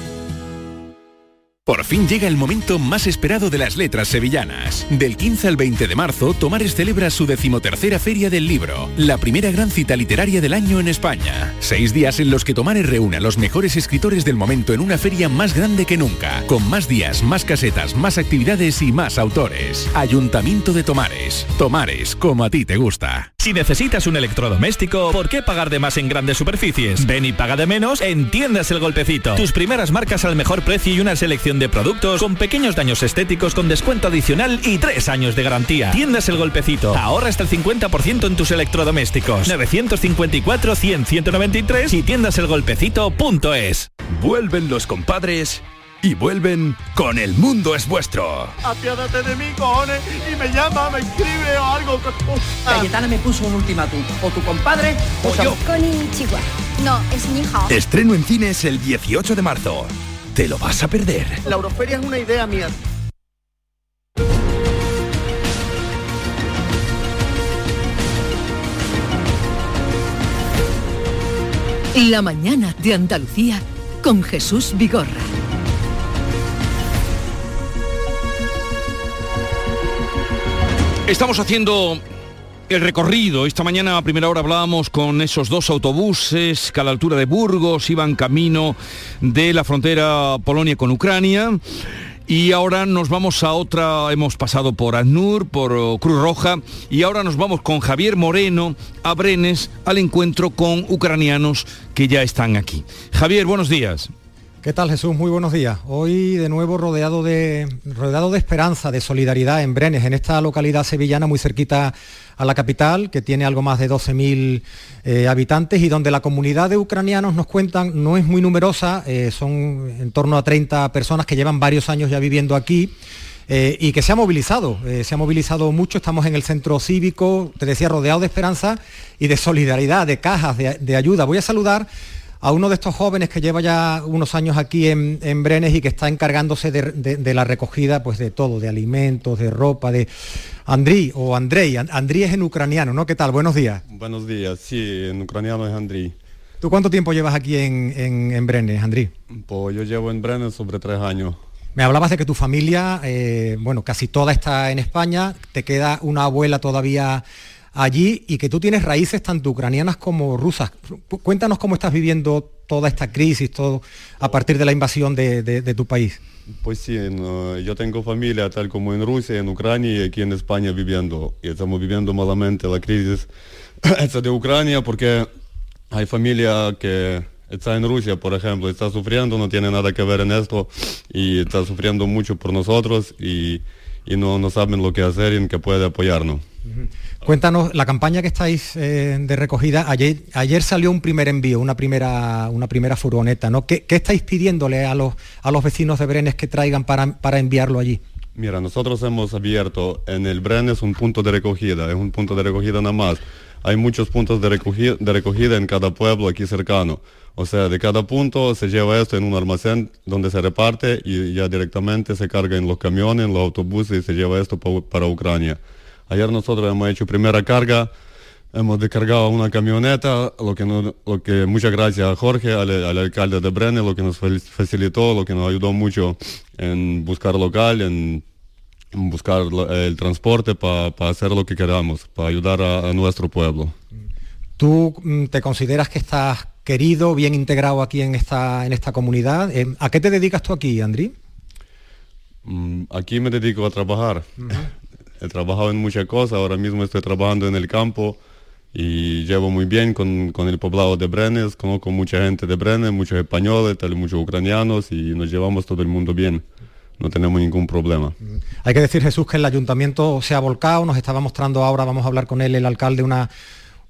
Por fin llega el momento más esperado de las letras sevillanas. Del 15 al 20 de marzo, Tomares celebra su decimotercera Feria del Libro, la primera gran cita literaria del año en España. Seis días en los que Tomares reúne a los mejores escritores del momento en una feria más grande que nunca, con más días, más casetas, más actividades y más autores. Ayuntamiento de Tomares. Tomares, como a ti te gusta. Si necesitas un electrodoméstico, ¿por qué pagar de más en grandes superficies? Ven y paga de menos en Tiendas El Golpecito. Tus primeras marcas al mejor precio y una selección de productos con pequeños daños estéticos con descuento adicional y tres años de garantía. Tiendas El Golpecito. Ahorra hasta el 50% en tus electrodomésticos. 954 100 193 y tiendaselgolpecito.es. Vuelven los compadres y vuelven con El Mundo es Vuestro. Apiádate de mí, cojones, y me llama, me escribe o algo. Cayetana me puso un ultimátum. O tu compadre o, yo. Con Chihuahua. No, es mi hija. Estreno en cines el 18 de marzo. Te lo vas a perder. La Euroferia es una idea mía. La mañana de Andalucía con Jesús Vigorra. Estamos haciendo el recorrido. Esta mañana a primera hora hablábamos con esos dos autobuses que a la altura de Burgos iban camino de la frontera Polonia con Ucrania. Y ahora nos vamos a otra, hemos pasado por ANUR, por Cruz Roja, y ahora nos vamos con Javier Moreno a Brenes al encuentro con ucranianos que ya están aquí. Javier, buenos días. ¿Qué tal Jesús? Muy buenos días. Hoy de nuevo rodeado de, rodeado de esperanza, de solidaridad en Brenes, en esta localidad sevillana muy cerquita a la capital, que tiene algo más de 12.000 eh, habitantes y donde la comunidad de ucranianos nos cuentan no es muy numerosa, eh, son en torno a 30 personas que llevan varios años ya viviendo aquí. Eh, y que se ha movilizado, se ha movilizado mucho, estamos en el centro cívico, te decía, rodeado de esperanza y de solidaridad, de cajas, de ayuda. Voy a saludar a uno de estos jóvenes que lleva ya unos años aquí en, Brenes y que está encargándose de, la recogida pues de todo, de alimentos, de ropa, de Andriy o Andrei. Andriy es en ucraniano, ¿no? ¿Qué tal? Buenos días. Buenos días, sí, en ucraniano es Andriy. ¿Tú cuánto tiempo llevas aquí en, en, Brenes, Andriy? Pues yo llevo en Brenes sobre tres años. Me hablabas de que tu familia, eh, bueno, casi toda está en España, te queda una abuela todavía allí y que tú tienes raíces tanto ucranianas como rusas. Cuéntanos cómo estás viviendo toda esta crisis, todo a partir de la invasión de, tu país. Pues sí, yo tengo familia tal como en Rusia, en Ucrania y aquí en España viviendo. Y estamos viviendo malamente la crisis de Ucrania porque hay familia que está en Rusia, por ejemplo, está sufriendo, no tiene nada que ver en esto y está sufriendo mucho por nosotros y, no, no saben lo que hacer y en qué puede apoyarnos. Cuéntanos, la campaña que estáis eh, de recogida, ayer, ayer salió un primer envío, una primera, una primera furgoneta, ¿no? ¿Qué, estáis pidiéndole a los, a los vecinos de Brenes que traigan para, para enviarlo allí? Mira, nosotros hemos abierto en el Brenes un punto de recogida, es un punto de recogida nada más. Hay muchos puntos de de recogida en cada pueblo aquí cercano. O sea, de cada punto se lleva esto en un almacén donde se reparte y ya directamente se carga en los camiones, en los autobuses y se lleva esto para Ucrania. Ayer nosotros hemos hecho primera carga, hemos descargado una camioneta, lo que, lo que muchas gracias a Jorge, al, alcalde de Brenes, lo que nos facilitó, lo que nos ayudó mucho en buscar local, en, buscar el transporte para hacer lo que queramos, para ayudar a, nuestro pueblo. ¿Tú mm, te consideras que estás querido, bien integrado aquí en esta, en esta comunidad? Eh, ¿A qué te dedicas tú aquí, Andri? Mm, aquí me dedico a trabajar. He trabajado en muchas cosas, ahora mismo estoy trabajando en el campo y llevo muy bien con, el poblado de Brenes, conozco mucha gente de Brenes, muchos españoles, tal, muchos ucranianos y nos llevamos todo el mundo bien. no tenemos ningún problema. Hay que decir, Jesús, que el ayuntamiento se ha volcado, nos estaba mostrando ahora, vamos a hablar con él, el alcalde, una,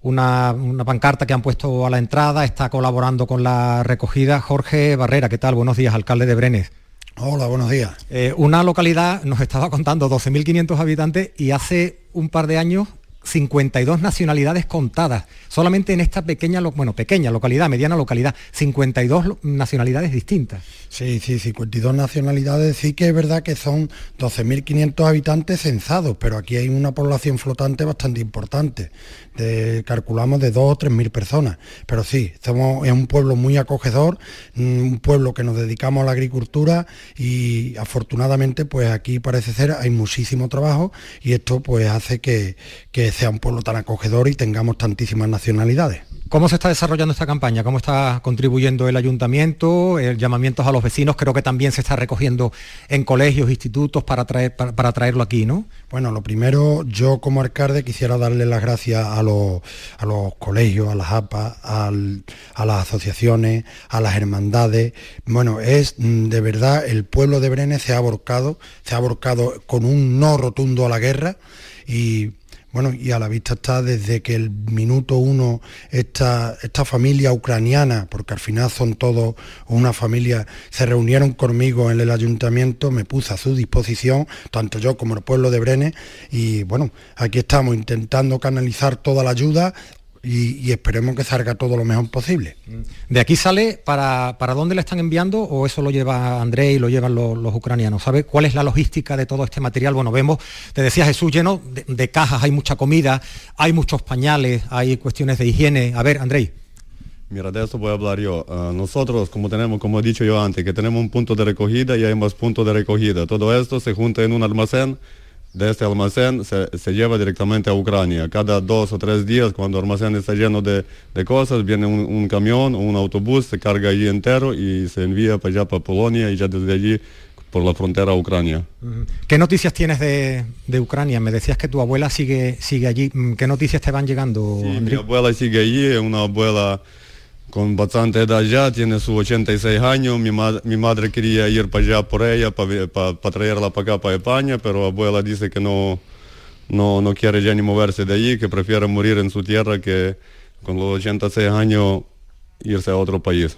una, pancarta que han puesto a la entrada, está colaborando con la recogida. Jorge Barrera, ¿qué tal? Buenos días, alcalde de Brenes. Hola, buenos días. Eh, una localidad, nos estaba contando, 12.500 habitantes y hace un par de años 52 nacionalidades contadas, solamente en esta pequeña, bueno, pequeña localidad, mediana localidad, 52 nacionalidades distintas. Sí, sí, 52 nacionalidades, sí que es verdad que son 12.500 habitantes censados, pero aquí hay una población flotante bastante importante, calculamos de 2 o 3.000 personas, pero sí, somos, es un pueblo muy acogedor, un pueblo que nos dedicamos a la agricultura y afortunadamente pues aquí parece ser hay muchísimo trabajo y esto pues hace que, que sea un pueblo tan acogedor y tengamos tantísimas nacionalidades. ¿Cómo se está desarrollando esta campaña? ¿Cómo está contribuyendo el ayuntamiento? El llamamientos a los vecinos creo que también se está recogiendo en colegios, institutos para, traer, para, traerlo aquí, ¿no? Bueno, lo primero, yo como alcalde quisiera darle las gracias a los, a los colegios, a las APA, a las asociaciones, a las hermandades. Bueno, es mm, de verdad, el pueblo de Brenes se ha aborcado, se ha aborcado con un no rotundo a la guerra y bueno, y a la vista está desde que el minuto uno esta, esta familia ucraniana, porque al final son todos una familia, se reunieron conmigo en el ayuntamiento, me puse a su disposición, tanto yo como el pueblo de Brenes, y bueno, aquí estamos intentando canalizar toda la ayuda, y, esperemos que salga todo lo mejor posible. ¿De aquí sale para, para dónde le están enviando o eso lo lleva André y lo llevan los, ucranianos? ¿Sabe cuál es la logística de todo este material? Bueno, vemos, te decía Jesús, lleno de, cajas, hay mucha comida, hay muchos pañales, hay cuestiones de higiene. A ver, André. Mira, de eso voy a hablar yo. Ah, nosotros, como tenemos, como he dicho yo antes, que tenemos un punto de recogida y hay más puntos de recogida. Todo esto se junta en un almacén de este almacén se, lleva directamente a Ucrania. Cada dos o tres días, cuando el almacén está lleno de, cosas, viene un, camión o un autobús, se carga allí entero y se envía para allá, para Polonia y ya desde allí por la frontera a Ucrania. ¿Qué noticias tienes de, Ucrania? Me decías que tu abuela sigue, sigue allí. ¿Qué noticias te van llegando? mi abuela sigue allí, una abuela con bastante edad ya, tiene sus 86 años, mi, mi madre quería ir para allá por ella, para traerla para acá, para España, pero abuela dice que no, no, no quiere ya ni moverse de allí, que prefiere morir en su tierra que con los 86 años irse a otro país.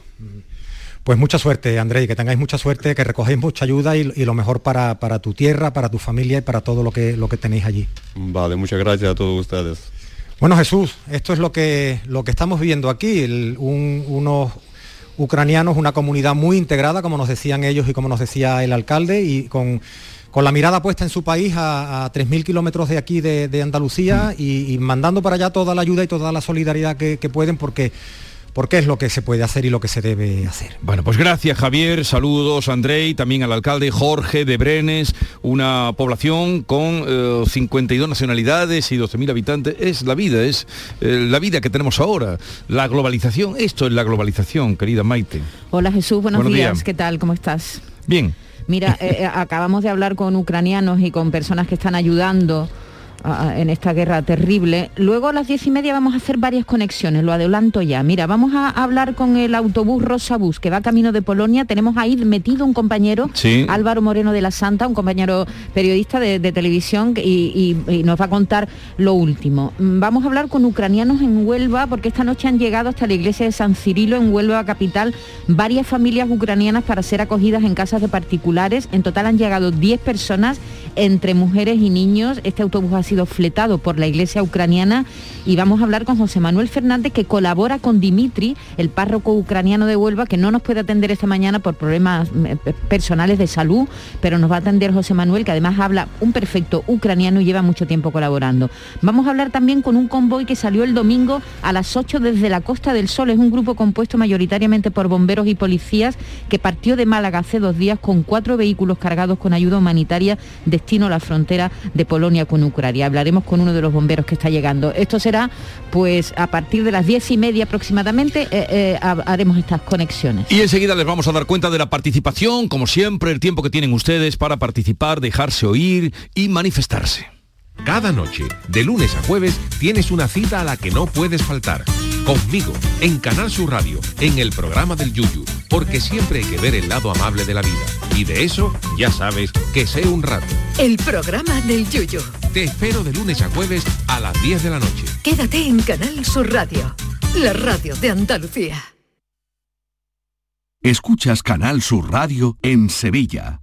Pues mucha suerte, André, que tengáis mucha suerte, que recogéis mucha ayuda y, lo mejor para, para, tu tierra, para tu familia y para todo lo que, lo que tenéis allí. Vale, muchas gracias a todos ustedes. Bueno, Jesús, esto es lo que, lo que estamos viviendo aquí, unos ucranianos, una comunidad muy integrada, como nos decían ellos y como nos decía el alcalde, y con, la mirada puesta en su país a, 3.000 kilómetros de aquí de, Andalucía y, mandando para allá toda la ayuda y toda la solidaridad que pueden, porque porque es lo que se puede hacer y lo que se debe hacer. Bueno, pues gracias Javier, saludos André, y también al alcalde Jorge de Brenes, una población con 52 eh, nacionalidades y 12.000 habitantes. Es la vida, es eh, la vida que tenemos ahora, la globalización, esto es la globalización, querida Maite. Hola Jesús, buenos, días. ¿qué tal? ¿Cómo estás? Bien. Mira, eh, acabamos de hablar con ucranianos y con personas que están ayudando en esta guerra terrible. Luego a las diez y media vamos a hacer varias conexiones, lo adelanto ya. Mira, vamos a hablar con el autobús Rosabús que va camino de Polonia. Tenemos ahí metido un compañero, Álvaro Moreno de la Santa, un compañero periodista de, televisión y, nos va a contar lo último. Vamos a hablar con ucranianos en Huelva porque esta noche han llegado hasta la iglesia de San Cirilo en Huelva capital varias familias ucranianas para ser acogidas en casas de particulares. En total han llegado 10 personas entre mujeres y niños. Este autobús ha sido fletado por la iglesia ucraniana y vamos a hablar con José Manuel Fernández que colabora con Dimitri, el párroco ucraniano de Huelva, que no nos puede atender esta mañana por problemas eh, personales de salud, pero nos va a atender José Manuel, que además habla un perfecto ucraniano y lleva mucho tiempo colaborando. Vamos a hablar también con un convoy que salió el domingo a las 8 desde la Costa del Sol. Es un grupo compuesto mayoritariamente por bomberos y policías que partió de Málaga hace dos días con cuatro vehículos cargados con ayuda humanitaria destino la frontera de Polonia con Ucrania. Hablaremos con uno de los bomberos que está llegando. Esto será pues a partir de las diez y media aproximadamente eh, eh, haremos estas conexiones. Y enseguida les vamos a dar cuenta de la participación, como siempre, el tiempo que tienen ustedes para participar, dejarse oír y manifestarse. Cada noche, de lunes a jueves, tienes una cita a la que no puedes faltar. Conmigo, en Canal Sur Radio, en el programa del Yuyu, porque siempre hay que ver el lado amable de la vida. Y de eso, ya sabes, que sé un rato. El programa del Yuyu. Te espero de lunes a jueves a las 10 de la noche. Quédate en Canal Sur Radio, la radio de Andalucía. Escuchas Canal Sur Radio en Sevilla.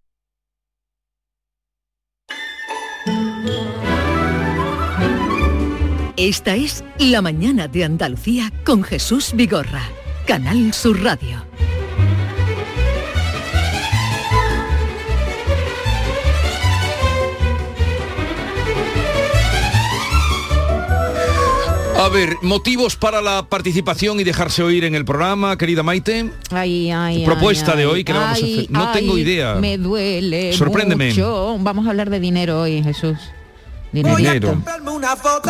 Esta es La Mañana de Andalucía con Jesús Vigorra, Canal Sur Radio. A ver, motivos para la participación y dejarse oír en el programa, querida Maite. Ay, ay, Propuesta ay, de hoy que la vamos a hacer. No ay, tengo idea. Me duele. Sorpréndeme. mucho. Vamos a hablar de dinero hoy, Jesús. Dinero. Dinero. comprarme una foto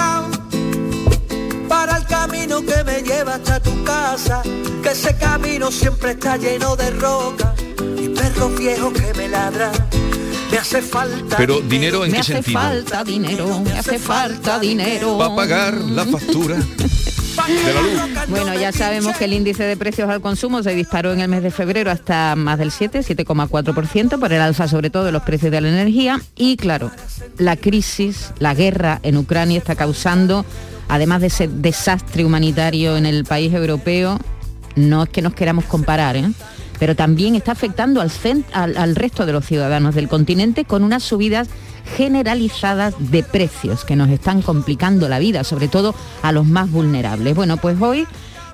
para el camino que me lleva hasta tu casa, que ese camino siempre está lleno de rocas y perros viejos que me ladran. Me hace falta Pero dinero en me qué hace sentido? falta dinero, me hace falta dinero. Va a pagar la factura de la luz. Bueno, ya sabemos que el índice de precios al consumo se disparó en el mes de febrero hasta más del 7, 7,4% por el alza sobre todo de los precios de la energía y claro, la crisis, la guerra en Ucrania está causando, además de ese desastre humanitario en el país europeo, no es que nos queramos comparar, ¿eh? pero también está afectando al, cen- al- resto de los ciudadanos del continente con unas subidas generalizadas de precios que nos están complicando la vida, sobre todo a los más vulnerables. Bueno, pues hoy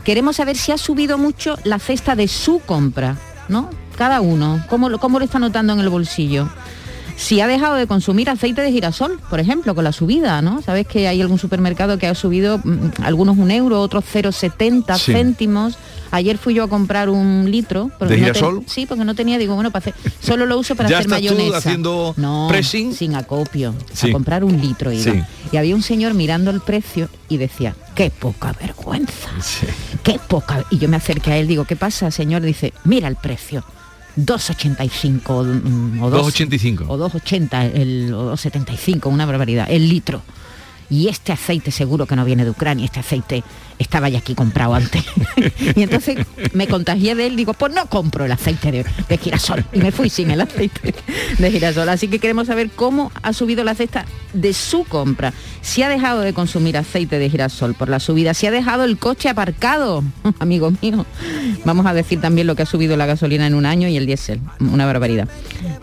queremos saber si ha subido mucho la cesta de su compra, ¿no? Cada uno, ¿cómo, cómo lo está notando en el bolsillo? Si ha dejado de consumir aceite de girasol, por ejemplo, con la subida, ¿no? Sabes que hay algún supermercado que ha subido mm, algunos un euro, otros 0,70 Sí. céntimos. Ayer fui yo a comprar un litro. porque ¿De no girasol? sí, porque no tenía, digo, bueno, para hacer, solo lo uso para ¿Ya hacer estás tú mayonesa. haciendo no, pressing? sin acopio. Sí. A comprar un litro iba. Sí. Y había un señor mirando el precio y decía, qué poca vergüenza. Qué poca. Y yo me acerqué a él, digo, ¿qué pasa, señor? Dice, mira el precio. 2,85 mm, o 2, 2,85. o 2,80 el, o 2,75, una barbaridad, el litro. Y este aceite seguro que no viene de Ucrania, este aceite estaba ya aquí comprado antes. y entonces me contagié de él, digo, pues no compro el aceite de, de girasol. Y me fui sin el aceite de girasol. Así que queremos saber cómo ha subido la cesta de su compra. Si ha dejado de consumir aceite de girasol por la subida, si ha dejado el coche aparcado, amigo mío. Vamos a decir también lo que ha subido la gasolina en un año y el diésel, una barbaridad.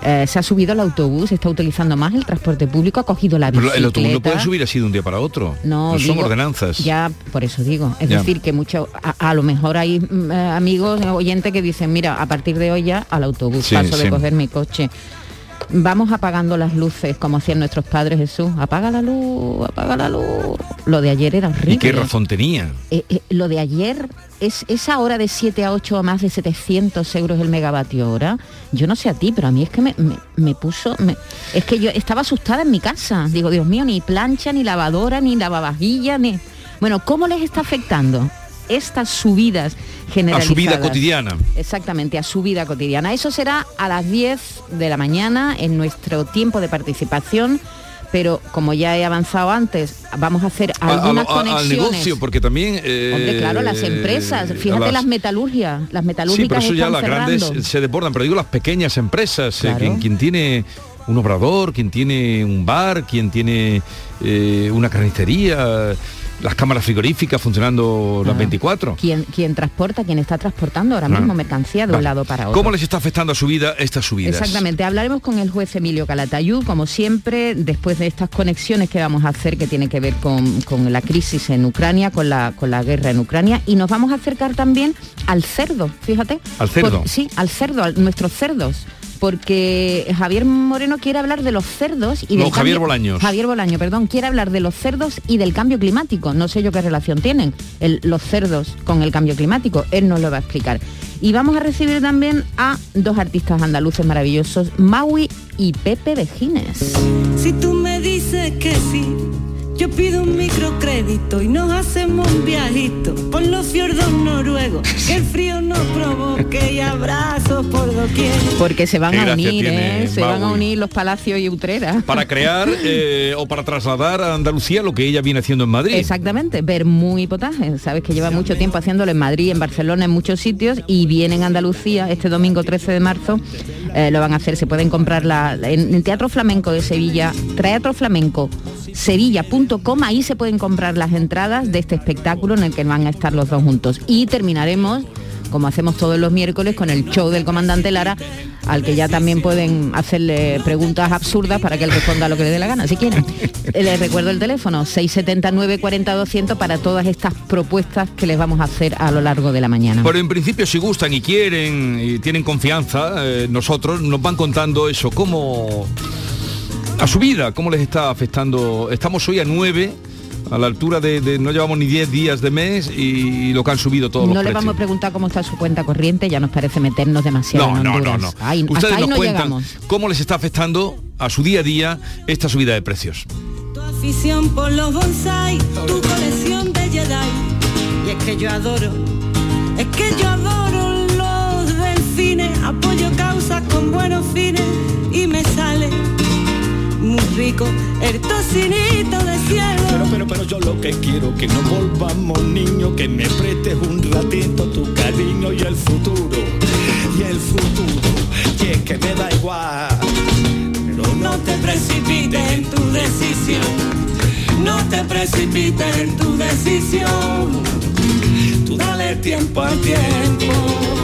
Eh, se ha subido el autobús, está utilizando más el transporte público, ha cogido la Pero bicicleta. el autobús no puede subir así de un día para otro. No, son digo, ordenanzas. Ya, por eso digo. Es decir, que mucho, a, a lo mejor hay mm, eh, amigos, eh, oyentes que dicen, mira, a partir de hoy ya al autobús, Sí, paso sí. de coger mi coche. Vamos apagando las luces, como hacían nuestros padres Jesús. Apaga la luz, apaga la luz. Lo de ayer era horrible. ¿Y qué razón tenía? Eh, eh, lo de ayer es esa hora de 7 a 8 a más de 700 euros el megavatio hora. Yo no sé a ti, pero a mí es que me, me- me puso... me- es que yo estaba asustada en mi casa. Digo, Dios mío, ni plancha, ni lavadora, ni lavavajilla, ni... Bueno, ¿cómo les está afectando? estas subidas generalizadas. A su vida cotidiana. Exactamente, a su vida cotidiana. Eso será a las 10 de la mañana en nuestro tiempo de participación pero como ya he avanzado antes, vamos a hacer algunas conexiones. Al negocio, porque también... Eh, Hombre, claro, las empresas, fíjate las, metalurgias, las metalúrgicas Sí, pero eso ya las grandes se desbordan, pero digo las pequeñas empresas, eh, quien, tiene un obrador, quien tiene un bar, quien tiene eh, una carnicería, las cámaras frigoríficas funcionando las 24. ¿Quién, quién transporta, quién está transportando ahora mismo mercancía de un lado para otro. ¿Cómo les está afectando a su vida estas subidas? Exactamente, hablaremos con el juez Emilio Calatayú, como siempre, después de estas conexiones que vamos a hacer que tiene que ver con, la crisis en Ucrania, con la, con la guerra en Ucrania, y nos vamos a acercar también al cerdo, fíjate. ¿Al cerdo? sí, al cerdo, a nuestros cerdos porque Javier Moreno quiere hablar de los cerdos y del Javier Bolaños. Javier Bolaño, perdón, quiere hablar de los cerdos y del cambio climático. No sé yo qué relación tienen los cerdos con el cambio climático. Él nos lo va a explicar. Y vamos a recibir también a dos artistas andaluces maravillosos, Maui y Pepe Vejines. Si tú me dices que sí yo pido un microcrédito y nos hacemos un viajito por los fiordos noruegos, que el frío nos provoque y abrazos por doquier. Porque se van a unir, ¿eh? se van a unir los palacios y Utrera. Para crear eh, o para trasladar a Andalucía lo que ella viene haciendo en Madrid. Exactamente, ver muy potaje. Sabes que lleva mucho tiempo haciéndolo en Madrid, en Barcelona, en muchos sitios y viene en Andalucía este domingo 13 de marzo. Eh, lo van a hacer, se pueden comprar la, en el Teatro Flamenco de Sevilla, Teatro Flamenco sevilla.com, ahí se pueden comprar las entradas de este espectáculo en el que van a estar los dos juntos. Y terminaremos como hacemos todos los miércoles con el show del comandante Lara, al que ya también pueden hacerle preguntas absurdas para que él responda lo que le dé la gana, si quieren. Les recuerdo el teléfono, 679 40 200 para todas estas propuestas que les vamos a hacer a lo largo de la mañana. Pero en principio si gustan y quieren y tienen confianza, eh, nosotros nos van contando eso, cómo a su vida, cómo les está afectando. Estamos hoy a 9 a la altura de, no llevamos ni 10 días de mes y, lo que han subido todos no los No le vamos a preguntar cómo está su cuenta corriente, ya nos parece meternos demasiado no, en No, no, no. Ahí, Ustedes nos cuentan cómo les está afectando a su día a día esta subida de precios. Tu afición por los bonsai, tu colección de Jedi. Y es que yo adoro, es que yo adoro los delfines, apoyo causas con buenos fines y me sale muy rico, el tocinito de cielo. Pero, pero, pero yo lo que quiero, que no volvamos niños, que me prestes un ratito tu cariño y el futuro, y el futuro, y es que me da igual. Pero no te precipites en tu decisión, no te precipites en tu decisión. Tú dale tiempo al tiempo.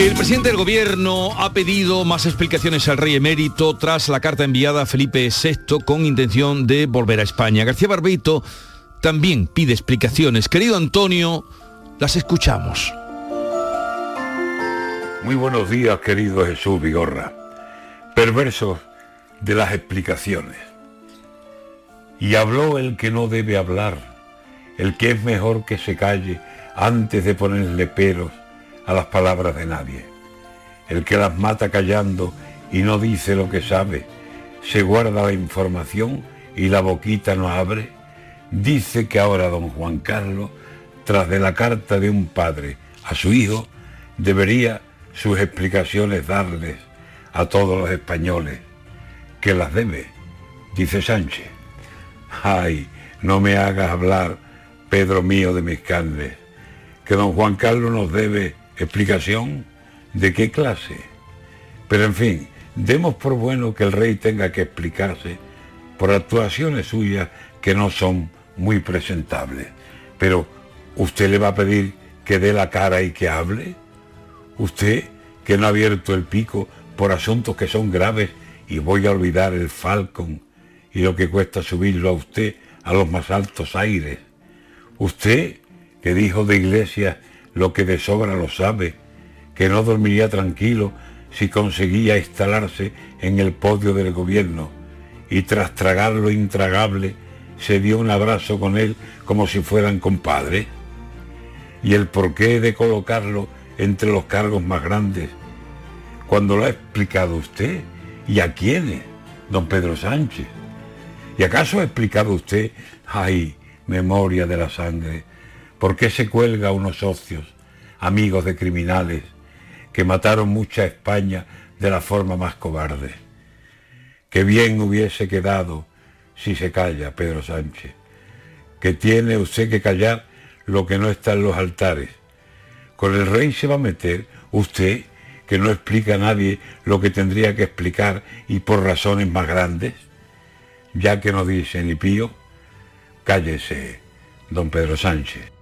El presidente del gobierno ha pedido más explicaciones al rey emérito tras la carta enviada a Felipe VI con intención de volver a España. García Barbeito también pide explicaciones. Querido Antonio, las escuchamos. Muy buenos días, querido Jesús Vigorra. Perversos de las explicaciones. Y habló el que no debe hablar, el que es mejor que se calle antes de ponerle peros a las palabras de nadie. El que las mata callando y no dice lo que sabe, se guarda la información y la boquita no abre, dice que ahora don Juan Carlos, tras de la carta de un padre a su hijo, debería sus explicaciones darles a todos los españoles, que las debe, dice Sánchez. Ay, no me hagas hablar, Pedro mío de mis carnes, que don Juan Carlos nos debe ¿Explicación? ¿De qué clase? Pero en fin, demos por bueno que el rey tenga que explicarse por actuaciones suyas que no son muy presentables. Pero, ¿usted le va a pedir que dé la cara y que hable? ¿Usted, que no ha abierto el pico por asuntos que son graves y voy a olvidar el Falcon y lo que cuesta subirlo a usted a los más altos aires? ¿Usted, que dijo de Iglesias lo que de sobra lo sabe, que no dormiría tranquilo si conseguía instalarse en el podio del gobierno y tras tragar lo intragable se dio un abrazo con él como si fueran compadres. Y el porqué de colocarlo entre los cargos más grandes, cuando lo ha explicado usted y a quiénes, don Pedro Sánchez. ¿Y acaso ha explicado usted, ay, memoria de la sangre, por qué se cuelga unos socios, amigos de criminales, que mataron mucha España de la forma más cobarde? Que bien hubiese quedado si se calla, Pedro Sánchez, que tiene usted que callar lo que no está en los altares. Con el rey se va a meter usted, que no explica a nadie lo que tendría que explicar y por razones más grandes. Ya que no dice ni pío, cállese, don Pedro Sánchez.